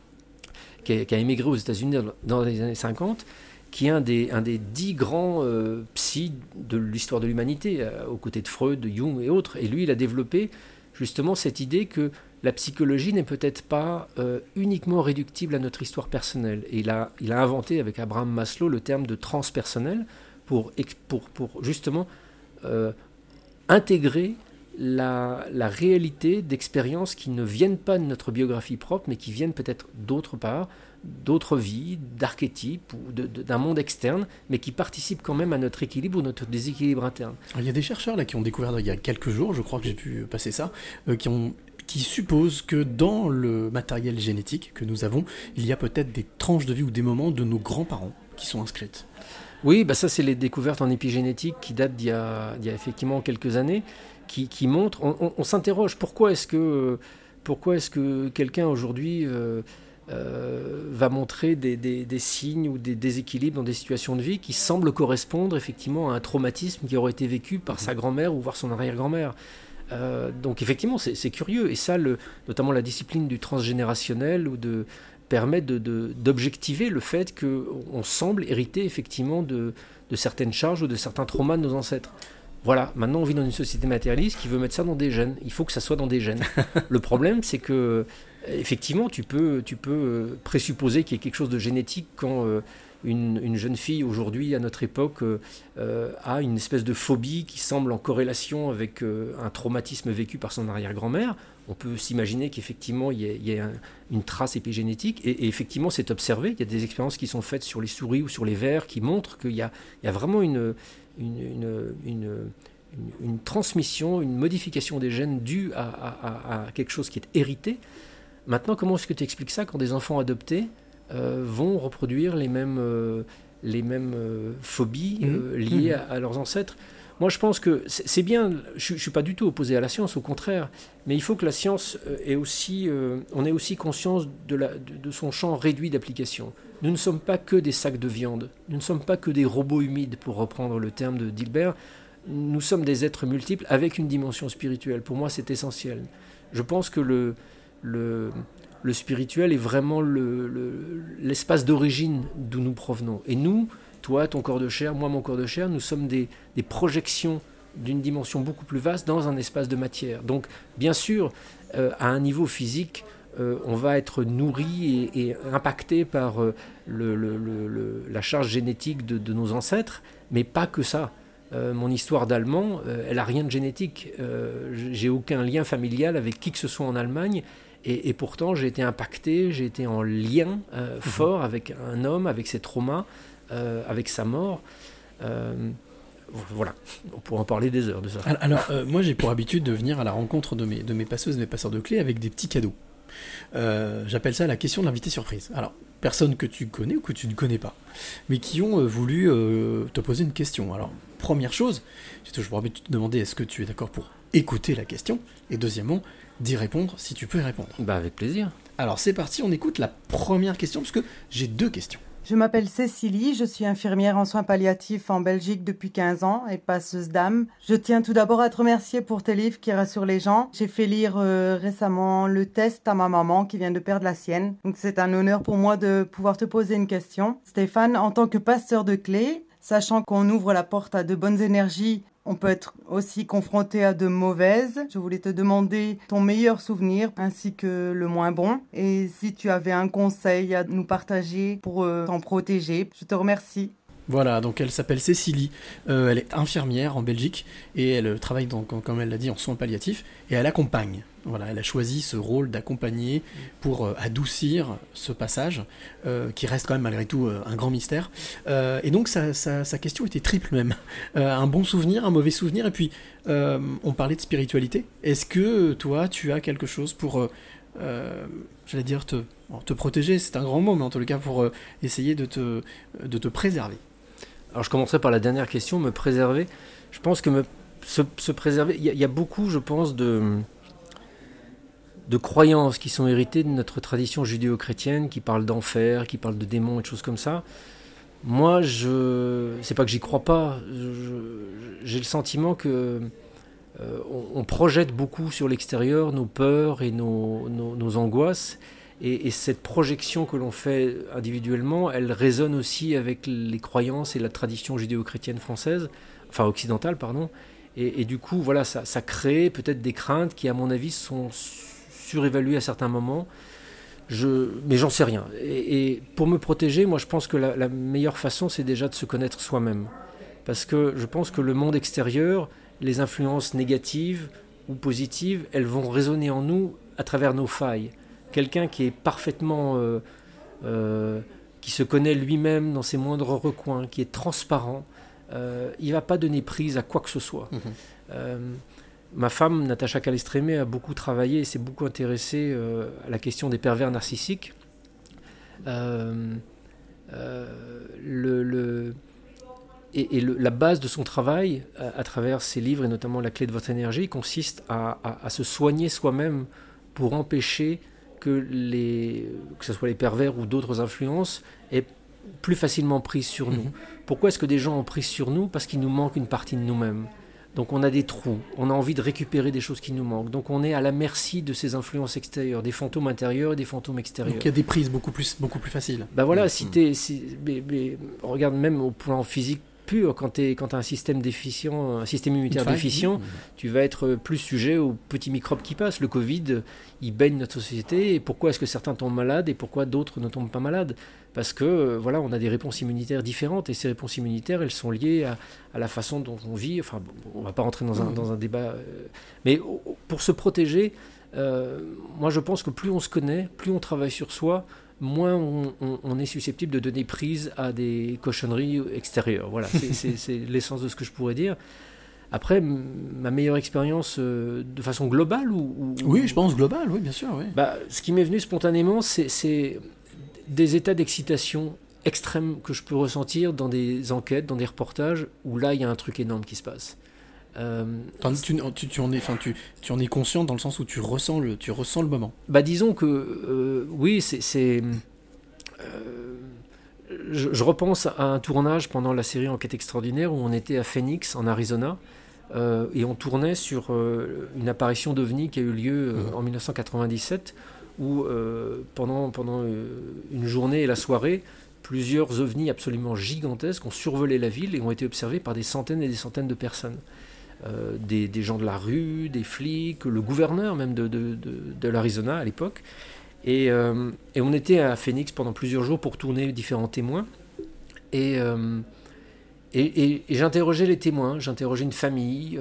qui a, émigré aux États-Unis dans les années 50 qui est un des, un des dix grands euh, psy de l'histoire de l'humanité, aux côtés de Freud, de Jung et autres. Et lui, il a développé justement cette idée que la psychologie n'est peut-être pas euh, uniquement réductible à notre histoire personnelle. Et il a, il a inventé avec Abraham Maslow le terme de transpersonnel pour, pour, pour justement euh, intégrer la, la réalité d'expériences qui ne viennent pas de notre biographie propre, mais qui viennent peut-être d'autre part, d'autres vies, d'archétypes ou d'un monde externe, mais qui participent quand même à notre équilibre ou notre déséquilibre interne. Il y a des chercheurs là qui ont découvert il y a quelques jours, je crois que j'ai pu passer ça, euh, qui ont qui suppose que dans le matériel génétique que nous avons, il y a peut-être des tranches de vie ou des moments de nos grands-parents qui sont inscrites. Oui, bah ça c'est les découvertes en épigénétique qui datent d'il y, a, effectivement quelques années, qui, montrent, on, s'interroge, pourquoi est-ce que, pourquoi est-ce que quelqu'un aujourd'hui euh, euh, va montrer des, des, signes ou des déséquilibres dans des situations de vie qui semblent correspondre effectivement à un traumatisme qui aurait été vécu par sa grand-mère ou voire son arrière-grand-mère euh, donc effectivement, c'est curieux. Et ça, le, notamment la discipline du transgénérationnel ou de, permet d'objectiver de, le fait qu'on semble hériter effectivement de, de, certaines charges ou de certains traumas de nos ancêtres. Voilà, maintenant on vit dans une société matérialiste qui veut mettre ça dans des gènes. Il faut que ça soit dans des gènes. le problème, c'est que effectivement, tu peux, tu peux présupposer qu'il y a quelque chose de génétique quand euh, une, jeune fille aujourd'hui, à notre époque, euh, euh, a une espèce de phobie qui semble en corrélation avec euh, un traumatisme vécu par son arrière-grand-mère. On peut s'imaginer qu'effectivement, il y a, une trace épigénétique, et, effectivement, c'est observé. Il y a des expériences qui sont faites sur les souris ou sur les vers qui montrent qu'il y, a, vraiment une, transmission, une modification des gènes due à quelque chose qui est hérité. Maintenant, comment est-ce que tu expliques ça quand des enfants adoptés euh, vont reproduire les mêmes, euh, les mêmes euh, phobies mmh. liées mmh. À, leurs ancêtres? Moi, je pense que c'est bien, je ne suis pas du tout opposé à la science, au contraire, mais il faut que la science ait aussi, on ait aussi conscience de, la, de, son champ réduit d'application. Nous ne sommes pas que des sacs de viande, nous ne sommes pas que des robots humides, pour reprendre le terme de Dilbert, nous sommes des êtres multiples avec une dimension spirituelle. Pour moi, c'est essentiel. Je pense que le, le, le spirituel est vraiment l'espace d'origine d'où nous provenons. Et nous, toi, ton corps de chair, moi, mon corps de chair, nous sommes des, projections d'une dimension beaucoup plus vaste dans un espace de matière. Donc, bien sûr, euh, à un niveau physique, euh, on va être nourri et, impacté par euh, la charge génétique de, nos ancêtres, mais pas que ça. mon histoire d'allemand, elle a rien de génétique. J'ai aucun lien familial avec qui que ce soit en Allemagne et, pourtant, j'ai été impacté, j'ai été en lien euh, mhm. fort avec un homme, avec ses traumas, euh, avec sa mort. Euh, voilà, on pourrait en parler des heures de ça. Alors, moi, j'ai pour habitude de venir à la rencontre de mes, de mes passeuses, mes passeurs de clés avec des petits cadeaux. J'appelle ça la question de l'invité surprise. Alors, personne que tu connais ou que tu ne connais pas, mais qui ont voulu te poser une question. Alors, première chose, j'ai toujours envie de te demander est-ce que tu es d'accord pour écouter la question? Et deuxièmement, d'y répondre si tu peux y répondre. Bah avec plaisir. Alors c'est parti, on écoute la première question parce que j'ai deux questions. Je m'appelle Cécilie, je suis infirmière en soins palliatifs en Belgique depuis 15 ans et passeuse d'âme. Je tiens tout d'abord à te remercier pour tes livres qui rassurent les gens. J'ai fait lire euh, récemment le test à ma maman qui vient de perdre la sienne. Donc c'est un honneur pour moi de pouvoir te poser une question. Stéphane, en tant que pasteur de clés, sachant qu'on ouvre la porte à de bonnes énergies on peut être aussi confronté à de mauvaises. Je voulais te demander ton meilleur souvenir ainsi que le moins bon. Et si tu avais un conseil à nous partager pour euh, t'en protéger, je te remercie. Voilà, donc elle s'appelle Cécilie, Euh, elle est infirmière en Belgique et elle travaille, donc, comme elle l'a dit, en soins palliatifs et elle accompagne. Voilà, elle a choisi ce rôle d'accompagner pour euh, adoucir ce passage euh, qui reste quand même malgré tout euh, un grand mystère. Et donc sa, sa- question était triple même. Un bon souvenir, un mauvais souvenir et puis on parlait de spiritualité. Est-ce que toi tu as quelque chose pour, j'allais dire, te, te protéger, c'est un grand mot, mais en tout cas pour essayer de te, de te préserver? Alors je commencerai par la dernière question, me préserver. Je pense que me, se, se préserver, il y a beaucoup, je pense, de, de croyances qui sont héritées de notre tradition judéo-chrétienne, qui parlent d'enfer, qui parlent de démons et de choses comme ça. Moi, je, c'est pas que j'y crois pas. J'ai le sentiment que euh, on, projette beaucoup sur l'extérieur nos peurs et nos, nos- angoisses. Et, et cette projection que l'on fait individuellement, elle résonne aussi avec les croyances et la tradition judéo-chrétienne française, enfin occidentale, pardon. Et, et du coup, voilà, ça, ça crée peut-être des craintes qui, à mon avis, sont su- surévaluées à certains moments. Je, mais j'en sais rien. Et, et pour me protéger, moi, je pense que la, la meilleure façon, c'est déjà de se connaître soi-même. Parce que je pense que le monde extérieur, les influences négatives ou positives, elles vont résonner en nous à travers nos failles. Quelqu'un qui est parfaitement... euh, euh, qui se connaît lui-même dans ses moindres recoins, qui est transparent, euh, il va pas donner prise à quoi que ce soit. Euh, ma femme, Natacha Calestrémé, a beaucoup travaillé et s'est beaucoup intéressée euh, à la question des pervers narcissiques. Euh, euh, le, le- et, et le- la base de son travail, à, à travers ses livres et notamment La clé de votre énergie, consiste à, à- à se soigner soi-même pour empêcher que, les, que ce soit les pervers ou d'autres influences aient plus facilement prise sur nous. Pourquoi est-ce que des gens ont prise sur nous? Parce qu'il nous manque une partie de nous-mêmes. Donc on a des trous, on a envie de récupérer des choses qui nous manquent. Donc on est à la merci de ces influences extérieures, des fantômes intérieurs et des fantômes extérieurs. Donc il y a des prises beaucoup plus, beaucoup plus faciles. Bah voilà, si t'es, si, mais- mais regarde même au plan physique pur, quand tu as un système déficient, un système immunitaire faille, déficient, oui. tu vas être plus sujet aux petits microbes qui passent. Le Covid, il baigne notre société. Et pourquoi est-ce que certains tombent malades et pourquoi d'autres ne tombent pas malades? Parce que euh, voilà, on a des réponses immunitaires différentes et ces réponses immunitaires, elles sont liées à, à la façon dont on vit. Enfin, bon, on va pas rentrer dans un, Mhm. dans un débat, euh, mais pour se protéger, euh, moi je pense que plus on se connaît, plus on travaille sur soi, moins on, on- on est susceptible de donner prise à des cochonneries extérieures. Voilà, c'est- l'essence de ce que je pourrais dire. Après, ma meilleure expérience euh, de façon globale ou, ou- Oui, je pense global, oui, bien sûr. Oui. bah, ce qui m'est venu spontanément, c'est- c'est des états d'excitation extrêmes que je peux ressentir dans des enquêtes, dans des reportages, où là, il y a un truc énorme qui se passe. Euh, tu, tu- tu en es, enfin, tu, tu en es conscient dans le sens où tu ressens le, tu ressens le moment. Bah disons que euh, oui, c'est. euh, je, je repense à un tournage pendant la série Enquête extraordinaire où on était à Phoenix, en Arizona, et on tournait sur une apparition d'OVNI qui a eu lieu euh, en 1997, où pendant, pendant une journée et la soirée, plusieurs ovnis absolument gigantesques ont survolé la ville et ont été observés par des centaines et des centaines de personnes. Euh, des, des gens de la rue, des flics, le gouverneur même de, de, de- de l'Arizona à l'époque. Et, euh, et on était à Phoenix pendant plusieurs jours pour tourner différents témoins. Et, euh, et, et- j'interrogeais les témoins, j'interrogeais une famille.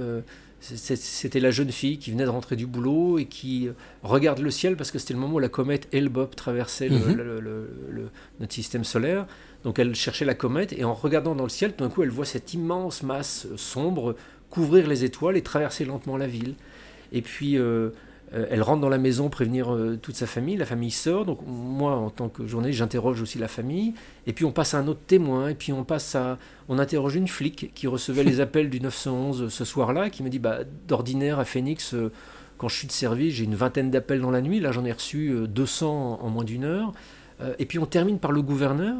c'était la jeune fille qui venait de rentrer du boulot et qui regarde le ciel parce que c'était le moment où la comète Hale-Bopp traversait le- Mhm. le- le- le- notre système solaire. Donc elle cherchait la comète et en regardant dans le ciel, tout d'un coup, elle voit cette immense masse sombre couvrir les étoiles et traverser lentement la ville. Et puis euh, euh, elle rentre dans la maison prévenir euh, toute sa famille. La famille sort. Donc moi, en tant que journaliste, j'interroge aussi la famille. Et puis on passe à un autre témoin. Et puis on passe à, on interroge une flic qui recevait les appels du 911 ce soir-là, qui me dit, bah d'ordinaire à Phoenix. quand je suis de service, j'ai une vingtaine d'appels dans la nuit. Là, j'en ai reçu euh, 200 en, moins d'une heure. Et puis on termine par le gouverneur,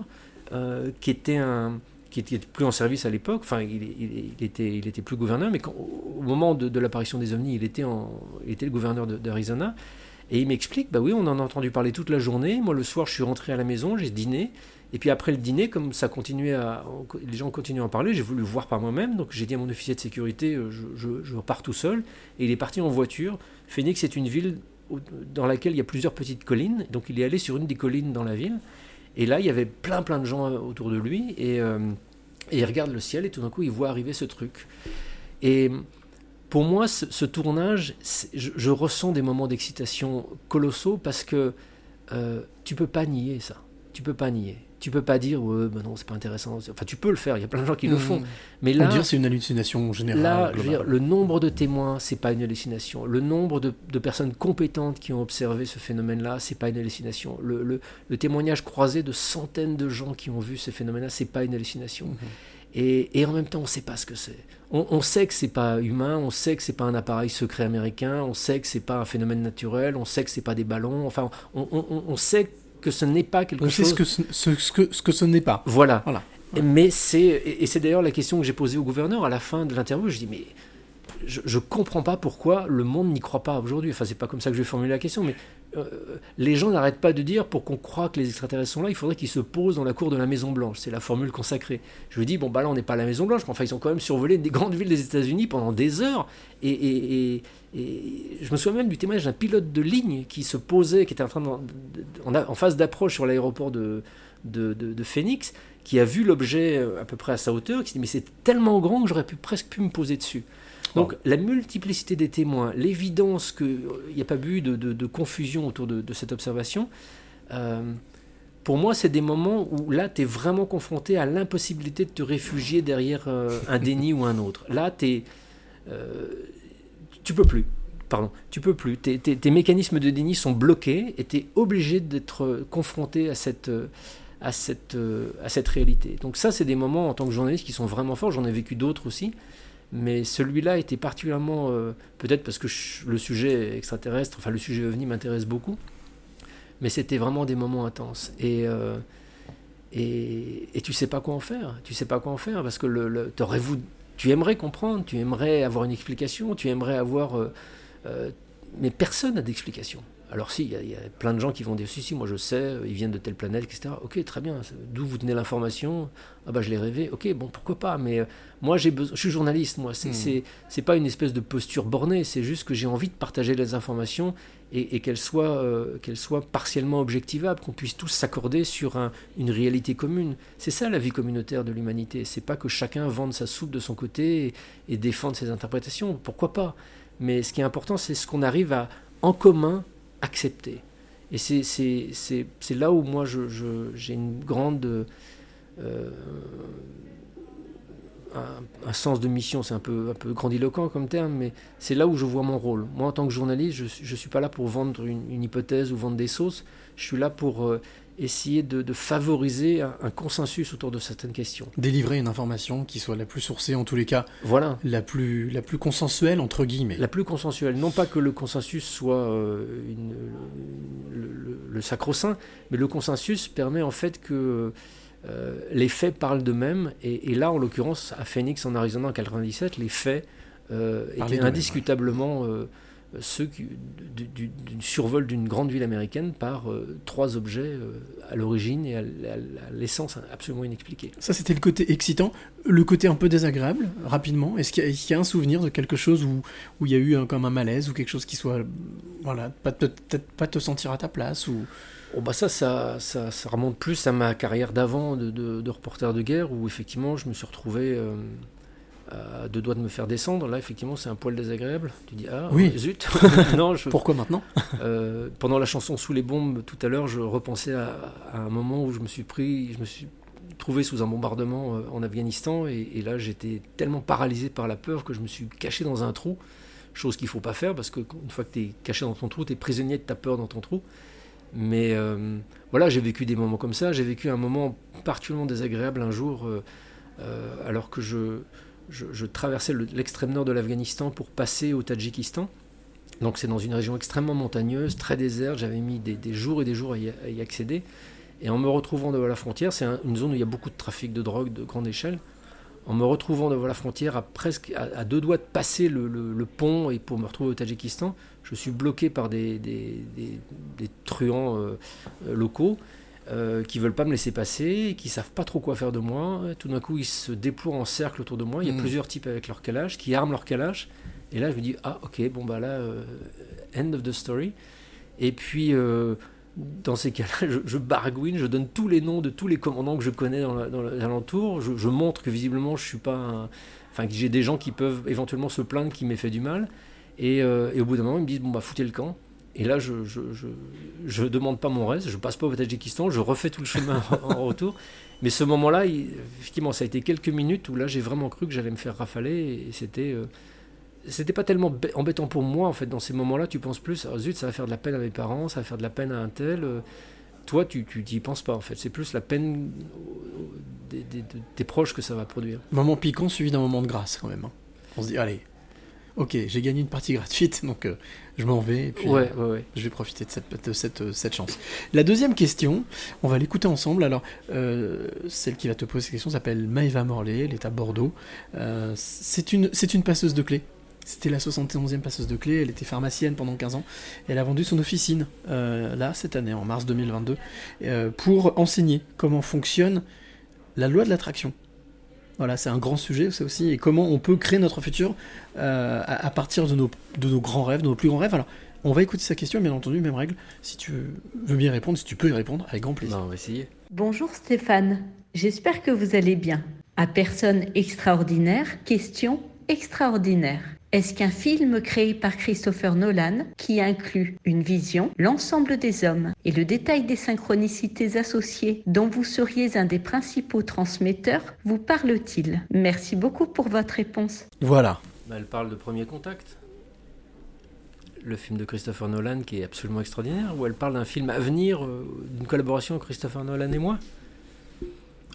qui était un, qui était plus en service à l'époque. Enfin, il, il- était, il était plus gouverneur, mais quand- au moment de, l'apparition des ovnis, il était, en, était le gouverneur d'Arizona. Et il m'explique, bah oui, on en a entendu parler toute la journée. Moi, le soir, je suis rentré à la maison, j'ai dîné. Et puis après le dîner, comme ça continuait à, les gens continuaient à en parler, j'ai voulu voir par moi-même. Donc j'ai dit à mon officier de sécurité, euh, je, je, je repars tout seul. Et il est parti en voiture. Phoenix est une ville dans laquelle il y a plusieurs petites collines. Donc il est allé sur une des collines dans la ville. Et là, il y avait plein plein de gens autour de lui. Et, euh, Et il regarde le ciel et tout d'un coup, il voit arriver ce truc. Et pour moi, ce, tournage, je ressens des moments d'excitation colossaux parce que euh, tu peux pas nier ça. Tu peux pas nier. Tu peux pas dire, ouais, ben non, c'est pas intéressant. Enfin, tu peux le faire, il y a plein de gens qui le Mmh. font. Mais On là, c'est une hallucination générale. Là, je veux globale. dire, le nombre de témoins, c'est pas une hallucination. Le nombre de, de personnes compétentes qui ont observé ce phénomène-là, c'est pas une hallucination. Le, le- le témoignage croisé de centaines de gens qui ont vu ce phénomène-là, c'est pas une hallucination. Mhm. Et, et en même temps, on sait pas ce que c'est. On, on sait que c'est pas humain, on sait que c'est pas un appareil secret américain, on sait que c'est pas un phénomène naturel, on sait que c'est pas des ballons. Enfin, on, on- on- on sait que ce n'est pas quelque On sait chose. ce que ce, ce- ce que, ce que ce n'est pas. Voilà. Voilà. Mais c'est et c'est d'ailleurs la question que j'ai posée au gouverneur à la fin de l'interview. Je dis mais je, je comprends pas pourquoi le monde n'y croit pas aujourd'hui. Enfin c'est pas comme ça que je vais formuler la question, mais euh, les gens n'arrêtent pas de dire pour qu'on croie que les extraterrestres sont là, il faudrait qu'ils se posent dans la cour de la Maison Blanche. C'est la formule consacrée. Je lui dis bon bah là on n'est pas à la Maison Blanche, mais enfin ils ont quand même survolé des grandes villes des États-Unis pendant des heures. Et, et- et- et je me souviens même du témoignage d'un pilote de ligne qui se posait, qui était en train de- en, en phase d'approche sur l'aéroport de, de, Phoenix, qui a vu l'objet euh, à peu près à sa hauteur, qui s'est dit mais c'est tellement grand que j'aurais pu presque pu me poser dessus. Donc la multiplicité des témoins, l'évidence qu'il n'y a pas eu de, de- de confusion autour de, de cette observation, euh, pour moi c'est des moments où là tu es vraiment confronté à l'impossibilité de te réfugier derrière euh, un déni ou un autre. Là tu es... tu peux plus. Pardon, tu peux plus. Tes, mécanismes de déni sont bloqués et tu es obligé d'être confronté à cette, euh, à, cette, euh, à cette réalité. Donc ça, c'est des moments en tant que journaliste qui sont vraiment forts. J'en ai vécu d'autres aussi. Mais celui-là était particulièrement, euh, peut-être parce que le sujet extraterrestre, enfin le sujet ovni m'intéresse beaucoup, mais c'était vraiment des moments intenses. Et, euh, et tu sais pas quoi en faire. Tu sais pas quoi en faire parce que le, le- t'aurais voulu- tu aimerais comprendre, tu aimerais avoir une explication, tu aimerais avoir. euh, euh, mais personne n'a d'explication. Alors si, il y, a- il y a plein de gens qui vont dire si, si, moi je sais, euh, ils viennent de telle planète, etc. Ok, très bien, d'où vous tenez l'information? Ah bah je l'ai rêvé, ok, bon, pourquoi pas, mais euh, moi j'ai besoin, je suis journaliste, moi, c'est c'est- c'est pas une espèce de posture bornée, c'est juste que j'ai envie de partager les informations et, qu'elles soient, euh, soient partiellement objectivables, qu'on puisse tous s'accorder sur un- une réalité commune. C'est ça la vie communautaire de l'humanité, c'est pas que chacun vende sa soupe de son côté et, défende ses interprétations, pourquoi pas? Mais ce qui est important, c'est ce qu'on arrive à, en commun, accepter. Et c'est- là où moi j'ai une grande. euh, un, un sens de mission, c'est un peu, un peu grandiloquent comme terme, mais c'est là où je vois mon rôle. Moi, en tant que journaliste, je ne suis pas là pour vendre une, une hypothèse ou vendre des sauces, je suis là pour euh, essayer de, de favoriser un, un consensus autour de certaines questions. Délivrer une information qui soit la plus sourcée, en tous les cas, Voilà. la plus, la plus consensuelle, entre guillemets. La plus consensuelle. Non pas que le consensus soit euh, une- le, le- le sacro-saint, mais le consensus permet en fait que euh, les faits parlent d'eux-mêmes. Et, et là, en l'occurrence, à Phoenix, en Arizona, en 97, les faits euh, étaient indiscutablement euh, ceux qui, du, du- du survol d'une grande ville américaine par trois objets à l'origine et à, l'essence absolument inexpliquée. Ça, c'était le côté excitant. Le côté un peu désagréable, rapidement. Est-ce qu'il y, y a un souvenir de quelque chose où, où il y a eu un, comme un malaise ou quelque chose qui soit. Voilà, peut-être pas te sentir à ta place ou. Oh bah ça, ça, ça, ça remonte plus à ma carrière d'avant de, de- de reporter de guerre où effectivement je me suis retrouvé euh, à deux doigts de me faire descendre. Là, effectivement, c'est un poil désagréable. Tu dis ah Oui. zut. non, je, Pourquoi maintenant? Euh, pendant la chanson Sous les bombes tout à l'heure, je repensais à, à un moment où je me suis pris, je me suis trouvé sous un bombardement euh, en Afghanistan et, et là j'étais tellement paralysé par la peur que je me suis caché dans un trou, chose qu'il faut pas faire parce que une fois que tu es caché dans ton trou, tu es prisonnier de ta peur dans ton trou. Mais euh, voilà, j'ai vécu des moments comme ça. J'ai vécu un moment particulièrement désagréable un jour, euh, euh, alors que je, traversais le- l'extrême nord de l'Afghanistan pour passer au Tadjikistan. Donc c'est dans une région extrêmement montagneuse, très déserte. J'avais mis des, jours et des jours à y, accéder. Et en me retrouvant devant la frontière, c'est un- une zone où il y a beaucoup de trafic de drogue de grande échelle. En me retrouvant devant la frontière, à presque à, deux doigts de passer le, le- le pont et pour me retrouver au Tadjikistan, je suis bloqué par des, des- des- des truands euh, euh, locaux euh, qui veulent pas me laisser passer, qui savent pas trop quoi faire de moi. Tout d'un coup, ils se déploient en cercle autour de moi. Il y a Mm. plusieurs types avec leur calage qui arment leur calage. Et là, je me dis ah ok bon bah là euh, end of the story. Et puis euh, dans ces cas-là, je, je, baragouine, je donne tous les noms de tous les commandants que je connais dans, la, dans l'alentour. Je, je, montre que visiblement, je suis pas, un, enfin, que j'ai des gens qui peuvent éventuellement se plaindre qui m'aient fait du mal. Et, euh, et, au bout d'un moment, ils me disent bon bah foutez le camp. Et là, je je, je, je demande pas mon reste, je passe pas au Tadjikistan, je refais tout le chemin en, retour. Mais ce moment-là, effectivement, ça a été quelques minutes où là, j'ai vraiment cru que j'allais me faire rafaler. Et c'était euh, pas tellement embêtant pour moi en fait dans ces moments-là tu penses plus oh, zut ça va faire de la peine à mes parents ça va faire de la peine à un tel toi tu tu n'y penses pas en fait c'est plus la peine des, des, des, proches que ça va produire moment piquant suivi d'un moment de grâce quand même hein. on se dit allez ok j'ai gagné une partie gratuite donc euh, je m'en vais et puis ouais, ouais, ouais. je vais profiter de cette, de cette, euh, cette chance la deuxième question on va l'écouter ensemble alors euh, celle qui va te poser cette question s'appelle Maëva Morley elle est à Bordeaux c'est une, une passeuse de clés c'était la 71e passeuse de clés, elle était pharmacienne pendant 15 ans. Elle a vendu son officine, euh, là, cette année, en mars 2022, euh, pour enseigner comment fonctionne la loi de l'attraction. Voilà, c'est un grand sujet, c'est aussi, et comment on peut créer notre futur euh, à, à, partir de nos, de nos grands rêves, de nos plus grands rêves. Alors, on va écouter sa question, bien entendu, même règle. Si tu veux bien répondre, si tu peux y répondre, avec grand plaisir. Non, on va essayer. Bonjour Stéphane, j'espère que vous allez bien. À personne extraordinaire, question extraordinaire. Est-ce qu'un film créé par Christopher Nolan, qui inclut une vision, l'ensemble des hommes et le détail des synchronicités associées dont vous seriez un des principaux transmetteurs, vous parle-t-il? Merci beaucoup pour votre réponse. Voilà. Bah, elle parle de Premier Contact le film de Christopher Nolan qui est absolument extraordinaire, ou elle parle d'un film à venir, euh, d'une collaboration entre Christopher Nolan et moi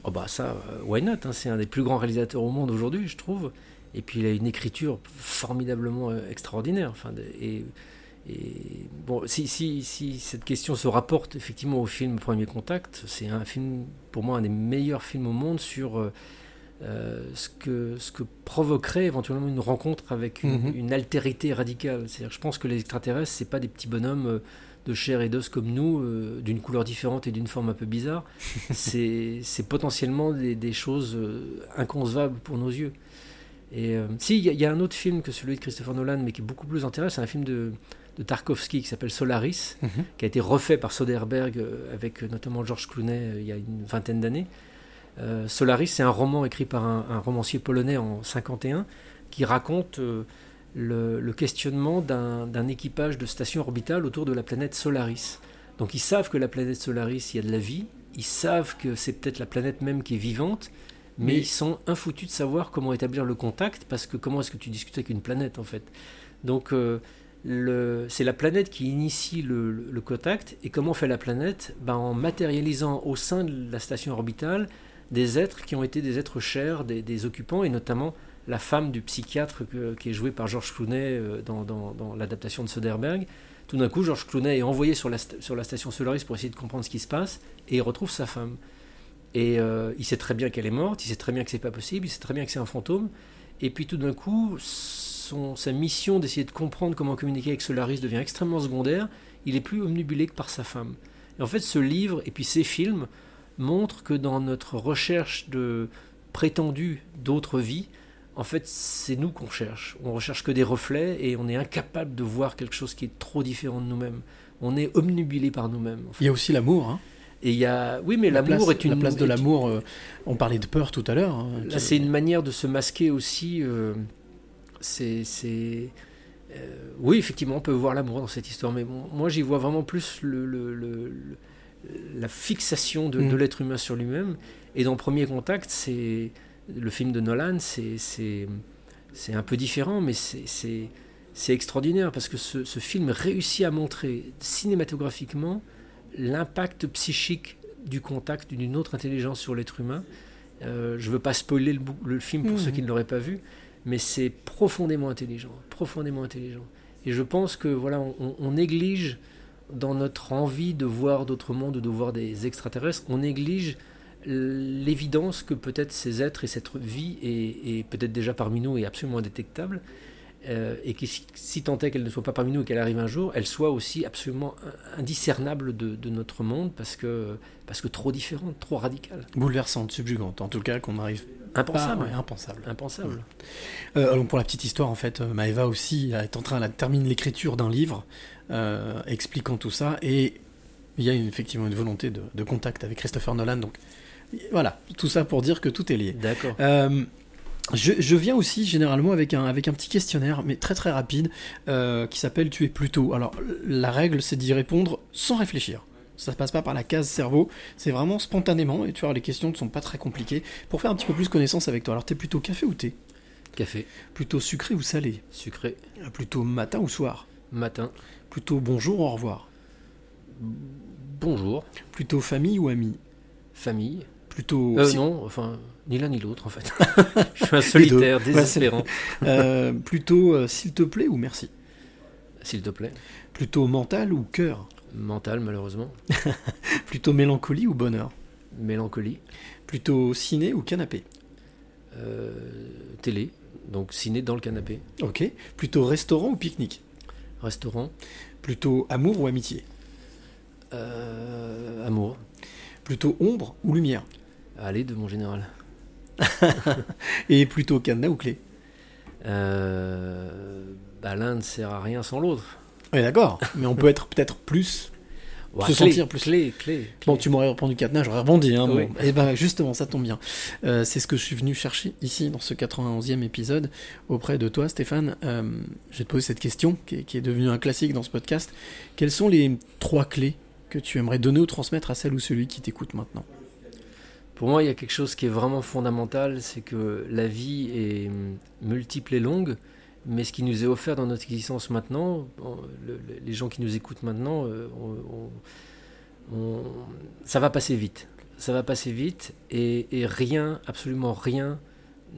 Oh bah ça, euh, why not hein, C'est un des plus grands réalisateurs au monde aujourd'hui, je trouve. Et puis il a une écriture formidablement extraordinaire. Enfin, et, et bon, si, si, si, cette question se rapporte effectivement au film Premier Contact, c'est un film, pour moi, un des meilleurs films au monde sur euh, ce, que, ce que provoquerait éventuellement une rencontre avec une, mm -hmm. une altérité radicale. C'est-à-dire, je pense que les extraterrestres, c'est pas des petits bonhommes de chair et d'os comme nous, euh, d'une couleur différente et d'une forme un peu bizarre. c'est potentiellement des, des choses inconcevables pour nos yeux. Et euh, si, il y, y, a un autre film que celui de Christopher Nolan, mais qui est beaucoup plus intéressant, c'est un film de, de Tarkovsky qui s'appelle Solaris, mm -hmm. qui a été refait par Soderbergh euh, avec notamment George Clooney euh, il y a une vingtaine d'années. Euh, Solaris, c'est un roman écrit par un, un, romancier polonais en 51 qui raconte euh, le, le, questionnement d'un équipage de station orbitale autour de la planète Solaris. Donc ils savent que la planète Solaris, il y a de la vie, ils savent que c'est peut-être la planète même qui est vivante, mais, mais, ils sont infoutus de savoir comment établir le contact parce que comment est-ce que tu discutes avec une planète en fait? Donc euh, c'est la planète qui initie le, le, le, contact et comment fait la planète? Ben, en matérialisant au sein de la station orbitale des êtres qui ont été des êtres chers des, des occupants et notamment la femme du psychiatre que, qui est jouée par George Clooney euh, dans, dans, dans l'adaptation de Soderbergh. Tout d'un coup George Clooney est envoyé sur la, sur la station Solaris pour essayer de comprendre ce qui se passe et il retrouve sa femme et euh, il sait très bien qu'elle est morte, il sait très bien que c'est pas possible, il sait très bien que c'est un fantôme. Et puis tout d'un coup, son, sa mission d'essayer de comprendre comment communiquer avec Solaris devient extrêmement secondaire. Il est plus omnibulé que par sa femme. Et en fait, ce livre et puis ces films montrent que dans notre recherche de prétendue d'autres vies, en fait, c'est nous qu'on cherche. On recherche que des reflets et on est incapable de voir quelque chose qui est trop différent de nous-mêmes. On est omnibulé par nous-mêmes. Il y a aussi l'amour. Hein et il y a, oui, mais l'amour est une la place de l'amour. Euh, on parlait de peur tout à l'heure. Hein, Là, c'est une manière de se masquer aussi. Euh, c'est, euh, oui, effectivement, on peut voir l'amour dans cette histoire, mais bon, moi, j'y vois vraiment plus le, le, le, la fixation de, mm. de l'être humain sur lui-même. Et dans Premier Contact, c'est le film de Nolan, c'est, un peu différent, mais c'est, extraordinaire parce que ce, ce film réussit à montrer cinématographiquement l'impact psychique du contact d'une autre intelligence sur l'être humain. Euh, je ne veux pas spoiler le, le film pour mmh. ceux qui ne l'auraient pas vu, mais c'est profondément intelligent, profondément intelligent. Et je pense que voilà, on, on néglige dans notre envie de voir d'autres mondes, de voir des extraterrestres, on néglige l'évidence que peut-être ces êtres et cette vie est, est peut-être déjà parmi nous et absolument indétectable, euh, et que si, si tant est qu'elle ne soit pas parmi nous et qu'elle arrive un jour, elle soit aussi absolument indiscernable de, de, notre monde parce que, parce que trop différente, trop radicale. Bouleversante, subjugante, en tout cas qu'on arrive impensable. Pas, ouais, impensable. Impensable. Mmh. Euh, alors pour la petite histoire, en fait, Maëva aussi est en train, de terminer l'écriture d'un livre euh, expliquant tout ça et il y a une- effectivement une volonté de, de contact avec Christopher Nolan. Donc voilà, tout ça pour dire que tout est lié. D'accord. Euh, je, je viens aussi généralement avec un, avec un petit questionnaire, mais très très rapide, euh, qui s'appelle Tu es plutôt. Alors la règle, c'est d'y répondre sans réfléchir. Ça se passe pas par la case cerveau, c'est vraiment spontanément, et tu vois, les questions ne sont pas très compliquées, pour faire un petit peu plus connaissance avec toi. Alors t'es plutôt café ou thé? Café. Plutôt sucré ou salé? Sucré. Plutôt matin ou soir? Matin. Plutôt bonjour ou au revoir? Bonjour. Plutôt famille ou ami Famille. Plutôt... Euh, non, enfin, ni l'un ni l'autre en fait. Je suis un solitaire, désespérant. Euh, plutôt euh, s'il te plaît ou merci? S'il te plaît. Plutôt mental ou cœur? Mental, malheureusement. Plutôt mélancolie ou bonheur? Mélancolie. Plutôt ciné ou canapé? Euh, télé. Donc ciné dans le canapé. Ok. Plutôt restaurant ou pique-nique? Restaurant. Plutôt amour ou amitié? Amour. Plutôt ombre ou lumière? Allez, de mon général. Et plutôt cadenas ou clé Euh, bah, L'un ne sert à rien sans l'autre. Ouais, d'accord. Mais on peut être peut-être plus. Ouais, se clé, sentir plus. Clé, clé. Bon, tu m'aurais répondu cadenas, j'aurais rebondi. Hein, Oui. Et ben justement, ça tombe bien. Euh, c'est ce que je suis venu chercher ici, dans ce 91e épisode, auprès de toi, Stéphane. Euh, je vais te poser cette question, qui est, qui est devenue un classique dans ce podcast. Quelles sont les trois clés que tu aimerais donner ou transmettre à celle ou celui qui t'écoute maintenant? Pour moi, il y a quelque chose qui est vraiment fondamental, c'est que la vie est multiple et longue, mais ce qui nous est offert dans notre existence maintenant, les gens qui nous écoutent maintenant, euh, ça va passer vite. Ça va passer vite et rien, absolument rien,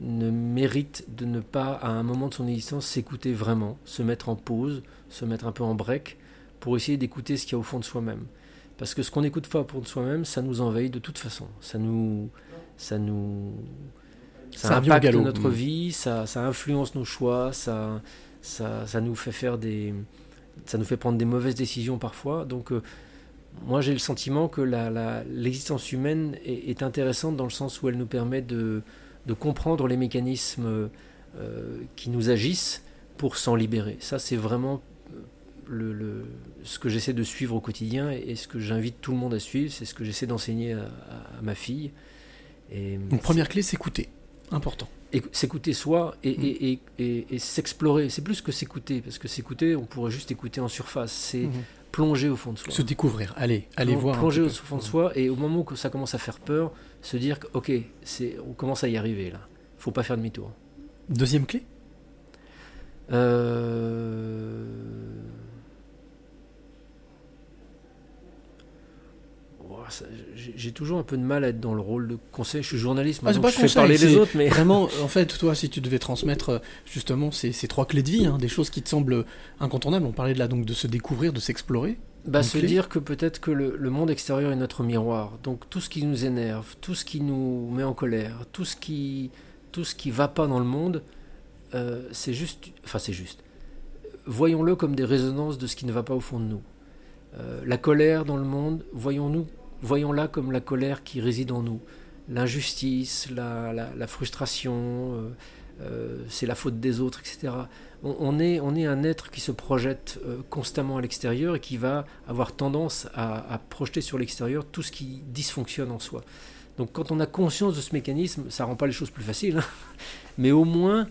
ne mérite de ne pas, à un moment de son existence, s'écouter vraiment, se mettre en pause, se mettre un peu en break, pour essayer d'écouter ce qu'il y a au fond de soi-même. Parce que ce qu'on n'écoute pas de soi-même, ça nous envahit de toute façon. Ça nous, ça nous, ça, Ça impacte galop. notre Mm. vie, ça, ça influence nos choix, ça, ça, ça nous fait faire des, ça nous fait prendre des mauvaises décisions parfois. Donc, euh, moi, j'ai le sentiment que l'existence humaine est, est intéressante dans le sens où elle nous permet de, de comprendre les mécanismes euh, qui nous agissent pour s'en libérer. Ça, c'est vraiment le, le- ce que j'essaie de suivre au quotidien et, et ce que j'invite tout le monde à suivre. C'est ce que j'essaie d'enseigner à, à- à ma fille. Et Une première clé, s'écouter. Important. Écou- s'écouter soi et, et- et- et- et s'explorer. C'est plus que s'écouter, parce que s'écouter, on pourrait juste écouter en surface. C'est Mhm. plonger au fond de soi. Se découvrir. Allez, allez voir. Plonger au fond de soi, et au moment où ça commence à faire peur, se dire que, ok, on commence à y arriver là. Faut pas faire demi-tour. Deuxième clé? Euh... Ouah, ça- j'ai- toujours un peu de mal à être dans le rôle de conseil. Je suis journaliste, Ah, c'est maintenant, pas je fais conseil, parler les autres, mais Vraiment, en fait, toi, si tu devais transmettre euh, justement ces, ces trois clés de vie, hein, des choses qui te semblent incontournables, on parlait de là donc de se découvrir, de s'explorer. Bah, se clé. dire que peut-être que le, le monde extérieur est notre miroir. Donc tout ce qui nous énerve, tout ce qui nous met en colère, tout ce qui, tout ce qui va pas dans le monde, euh, c'est juste, enfin c'est juste. Voyons-le comme des résonances de ce qui ne va pas au fond de nous. Euh, la colère dans le monde, voyons-nous, voyons-la comme la colère qui réside en nous. L'injustice, la, la- frustration, euh, euh, c'est la faute des autres, etc. On, est, on est un être qui se projette euh, constamment à l'extérieur et qui va avoir tendance à, à projeter sur l'extérieur tout ce qui dysfonctionne en soi. Donc quand on a conscience de ce mécanisme, ça rend pas les choses plus faciles, hein. mais au moins,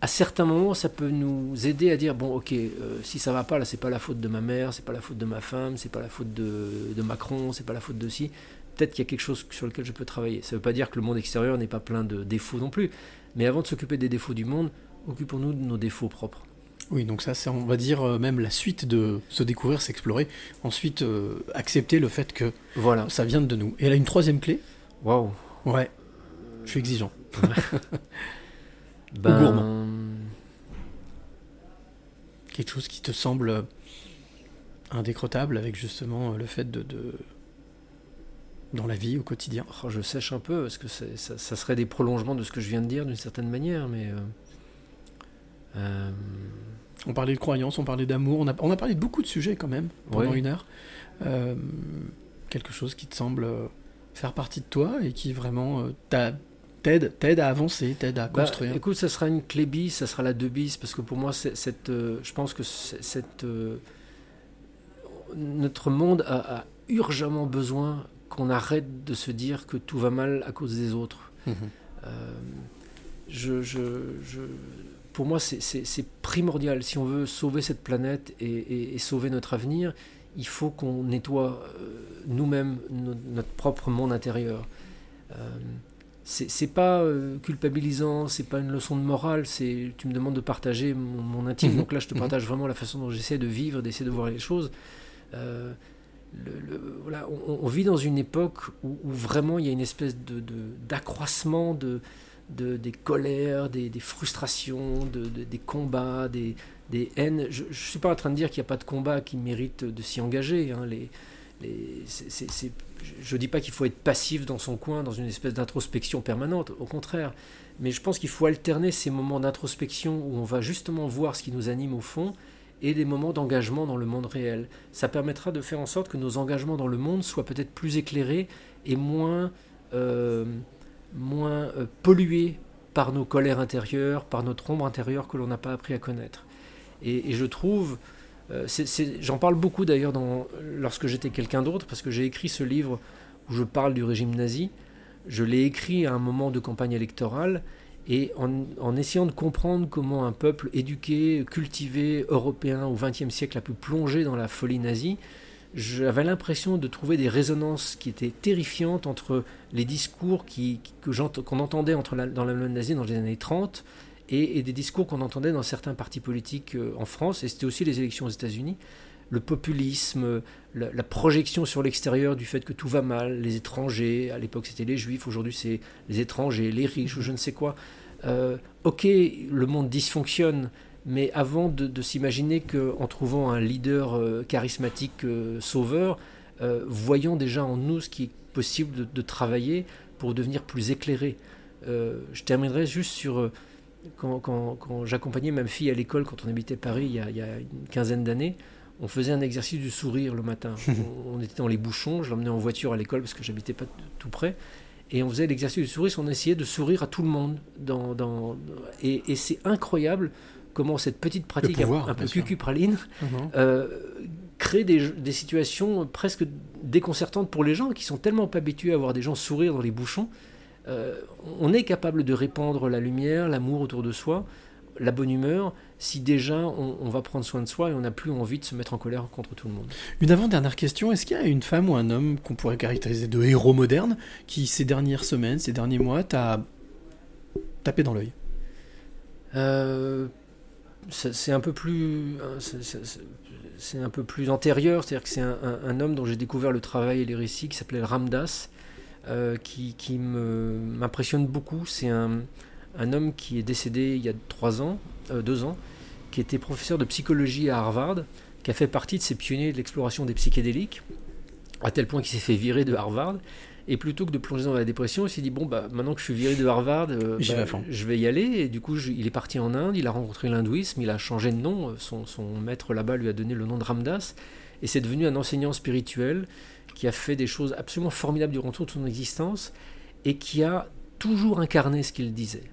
à certains moments, ça peut nous aider à dire bon, ok, euh, si ça va pas, là, c'est pas la faute de ma mère, c'est pas la faute de ma femme, c'est pas la faute de, de Macron, c'est pas la faute de si. Peut-être qu'il y a quelque chose sur lequel je peux travailler. Ça veut pas dire que le monde extérieur n'est pas plein de défauts non plus, mais avant de s'occuper des défauts du monde, occupons-nous de nos défauts propres. Oui, donc ça, c'est, on va dire, euh, même la suite de se découvrir, s'explorer. Ensuite, euh, accepter le fait que Voilà. ça vient de nous. Et là, une troisième clé Waouh. Ouais, je suis exigeant. Ben, gourmand. Quelque chose qui te semble indécrottable avec justement euh, le fait de, de- dans la vie, au quotidien. oh, je sèche un peu parce que c'est- ça, ça serait des prolongements de ce que je viens de dire d'une certaine manière, mais. euh, euh, On parlait de croyances, on parlait d'amour, on a, on a parlé de beaucoup de sujets quand même pendant Oui. une heure. Euh, quelque chose qui te semble faire partie de toi et qui vraiment euh, t'a- t'aide, t'aide à avancer, t'aide à Bah, construire. écoute, ça sera une clé bis, ça sera la 2 bis, parce que pour moi, cette, euh, je pense que cette, euh, notre monde a, a urgemment besoin qu'on arrête de se dire que tout va mal à cause des autres. Mhm. Euh, je, je- je- pour moi, c'est- primordial. Si on veut sauver cette planète et, et- et sauver notre avenir, il faut qu'on nettoie euh, nous-mêmes no- notre propre monde intérieur. Euh, c'est c'est pas euh, culpabilisant, c'est pas une leçon de morale. C'est tu me demandes de partager mon, mon intime, Mhm. donc là je te Mhm. partage vraiment la façon dont j'essaie de vivre, d'essayer de voir les choses. Euh, le- le- voilà, on, on vit dans une époque où, où vraiment il y a une espèce de d'accroissement de, de- des colères, des, des frustrations, de- de- des combats, des, des haines. Je ne suis pas en train de dire qu'il n'y a pas de combat qui mérite de s'y engager. hein. Les, je ne dis pas qu'il faut être passif dans son coin, dans une espèce d'introspection permanente, au contraire. Mais je pense qu'il faut alterner ces moments d'introspection où on va justement voir ce qui nous anime au fond et des moments d'engagement dans le monde réel. Ça permettra de faire en sorte que nos engagements dans le monde soient peut-être plus éclairés et moins, euh, moins euh, pollués par nos colères intérieures, par notre ombre intérieure que l'on n'a pas appris à connaître. Et, je trouve, j'en parle beaucoup d'ailleurs lorsque j'étais quelqu'un d'autre, parce que j'ai écrit ce livre où je parle du régime nazi. Je l'ai écrit à un moment de campagne électorale et en, essayant de comprendre comment un peuple éduqué, cultivé, européen au XXe siècle a pu plonger dans la folie nazie, j'avais l'impression de trouver des résonances qui étaient terrifiantes entre les discours qu'on entendait entre la- dans l'Allemagne nazie dans les années 30 et, des discours qu'on entendait dans certains partis politiques euh, en France, et c'était aussi les élections aux États-Unis. Le populisme, la, projection sur l'extérieur du fait que tout va mal, les étrangers, à l'époque c'était les juifs, aujourd'hui c'est les étrangers, les riches ou je ne sais quoi. Euh, ok, le monde dysfonctionne, mais avant de, s'imaginer qu'en trouvant un leader euh, charismatique sauveur, voyons déjà en nous ce qui est possible de, travailler pour devenir plus éclairé. Je terminerai juste sur quand, quand- quand j'accompagnais ma fille à l'école quand on habitait Paris il y a, il y a une quinzaine d'années. On faisait un exercice du sourire le matin. on, on était dans les bouchons, je l'emmenais en voiture à l'école parce que j'habitais pas tout près. Et on faisait l'exercice du sourire, on essayait de sourire à tout le monde. Dans, dans, et et c'est incroyable comment cette petite pratique pouvoir, un, peu cucu-praline euh, crée des, des situations presque déconcertantes pour les gens qui sont tellement pas habitués à voir des gens sourire dans les bouchons. Euh, on est capable de répandre la lumière, l'amour autour de soi, la bonne humeur, si déjà on, on va prendre soin de soi et on n'a plus envie de se mettre en colère contre tout le monde. Une avant-dernière question, est-ce qu'il y a une femme ou un homme qu'on pourrait caractériser de héros moderne qui, ces dernières semaines, ces derniers mois, t'a tapé dans l'œil? Euh, c'est un peu plus, hein, c'est- un peu plus antérieur, c'est-à-dire que c'est un, un- un homme dont j'ai découvert le travail et les récits qui s'appelait Ramdas, euh, qui, qui me- m'impressionne beaucoup. C'est un, un homme qui est décédé il y a trois ans, euh, deux ans, qui était professeur de psychologie à Harvard, qui a fait partie de ces pionniers de l'exploration des psychédéliques, à tel point qu'il s'est fait virer de Harvard. Et plutôt que de plonger dans la dépression, il s'est dit bon bah maintenant que je suis viré de Harvard, euh, bah, je vais y aller. Et du coup, je- il est parti en Inde, il a rencontré l'hindouisme, il a changé de nom. Son, son maître là-bas lui a donné le nom de Ramdas. Et c'est devenu un enseignant spirituel qui a fait des choses absolument formidables durant toute son existence et qui a toujours incarné ce qu'il disait.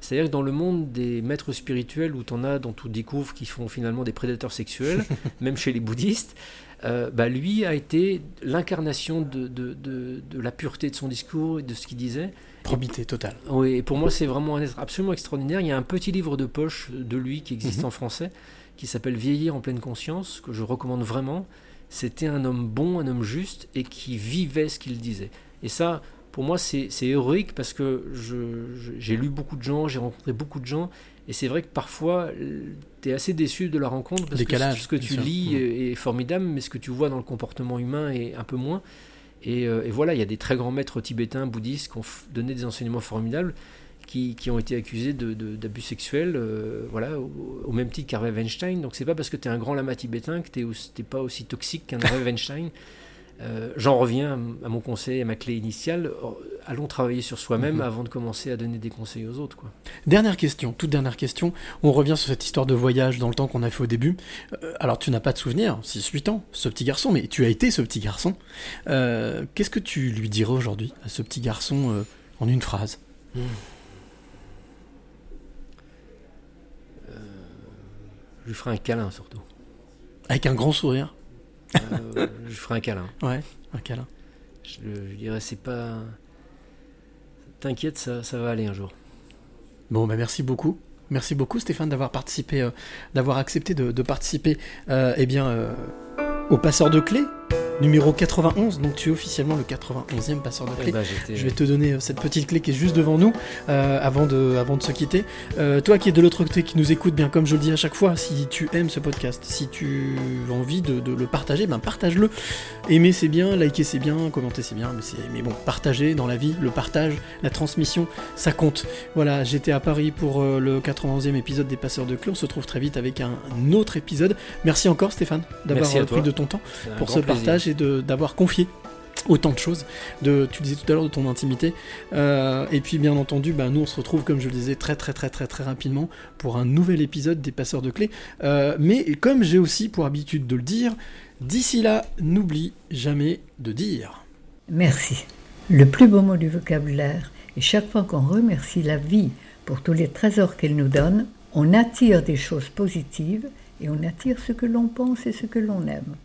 C'est-à-dire que dans le monde des maîtres spirituels où tu en as dont tu découvres qu'ils font finalement des prédateurs sexuels, même chez les bouddhistes, euh, bah, lui a été l'incarnation de, de- de- de la pureté de son discours et de ce qu'il disait. Probité totale. Oui, et pour moi, c'est vraiment un être absolument extraordinaire. Il y a un petit livre de poche de lui qui existe Mhm. en français, qui s'appelle Vieillir en pleine conscience, que je recommande vraiment. C'était un homme bon, un homme juste, et qui vivait ce qu'il disait. Et ça, pour moi, c'est héroïque parce que j'ai lu beaucoup de gens, j'ai rencontré beaucoup de gens, et c'est vrai que parfois, tu es assez déçu de la rencontre parce Décalage, que ce que tu lis Mhm. est, formidable, mais ce que tu vois dans le comportement humain est un peu moins. Et, euh, et voilà, il y a des très grands maîtres tibétains, bouddhistes, qui ont donné des enseignements formidables, qui, qui ont été accusés d'abus sexuels, euh, voilà, au, au même titre qu'Harvey Weinstein. Donc c'est pas parce que tu es un grand lama tibétain que tu n'es pas aussi toxique qu'un Harvey Weinstein. Euh, J'en reviens à mon conseil, à ma clé initiale. Oh, Allons travailler sur soi-même Mhm. avant de commencer à donner des conseils aux autres. Quoi. Dernière question, toute dernière question. On revient sur cette histoire de voyage dans le temps qu'on a fait au début. Euh, alors, tu n'as pas de souvenir, 6-8 ans, ce petit garçon, mais tu as été ce petit garçon. Euh, Qu'est-ce que tu lui dirais aujourd'hui à ce petit garçon euh, en une phrase? Je lui ferai un câlin surtout. Avec un grand sourire euh, je ferai un câlin. Ouais, un câlin. Je, je dirais, c'est pas. T'inquiète, ça, ça va aller un jour. Bon, bah merci beaucoup. Merci beaucoup Stéphane d'avoir participé, euh, d'avoir accepté de, de participer euh, eh bien, euh, au passeur de clés numéro 91. Donc tu es officiellement le 91e passeur de Eh clés. ben, Je vais te donner euh, cette petite clé qui est juste devant nous euh, avant, de, avant de se quitter. Euh, toi qui es de l'autre côté, qui nous écoute, bien comme je le dis à chaque fois, si tu aimes ce podcast, si tu as envie de, de le partager, ben partage-le. Aimer c'est bien, liker c'est bien, commenter c'est bien, mais, mais bon, partager dans la vie, le partage, la transmission, ça compte. Voilà, j'étais à Paris pour euh, le 91e épisode des Passeurs de Clés. On se retrouve très vite avec un, autre épisode. Merci encore Stéphane d'avoir euh, pris de ton temps pour ce plaisir. partage et d'avoir confié autant de choses. De, tu disais tout à l'heure de ton intimité. Euh, et puis bien entendu, bah, nous on se retrouve comme je le disais très très très très très rapidement pour un nouvel épisode des Passeurs de Clés. Euh, mais comme j'ai aussi pour habitude de le dire, d'ici là, n'oublie jamais de dire. Merci. Le plus beau mot du vocabulaire. Et chaque fois qu'on remercie la vie pour tous les trésors qu'elle nous donne, on attire des choses positives et on attire ce que l'on pense et ce que l'on aime.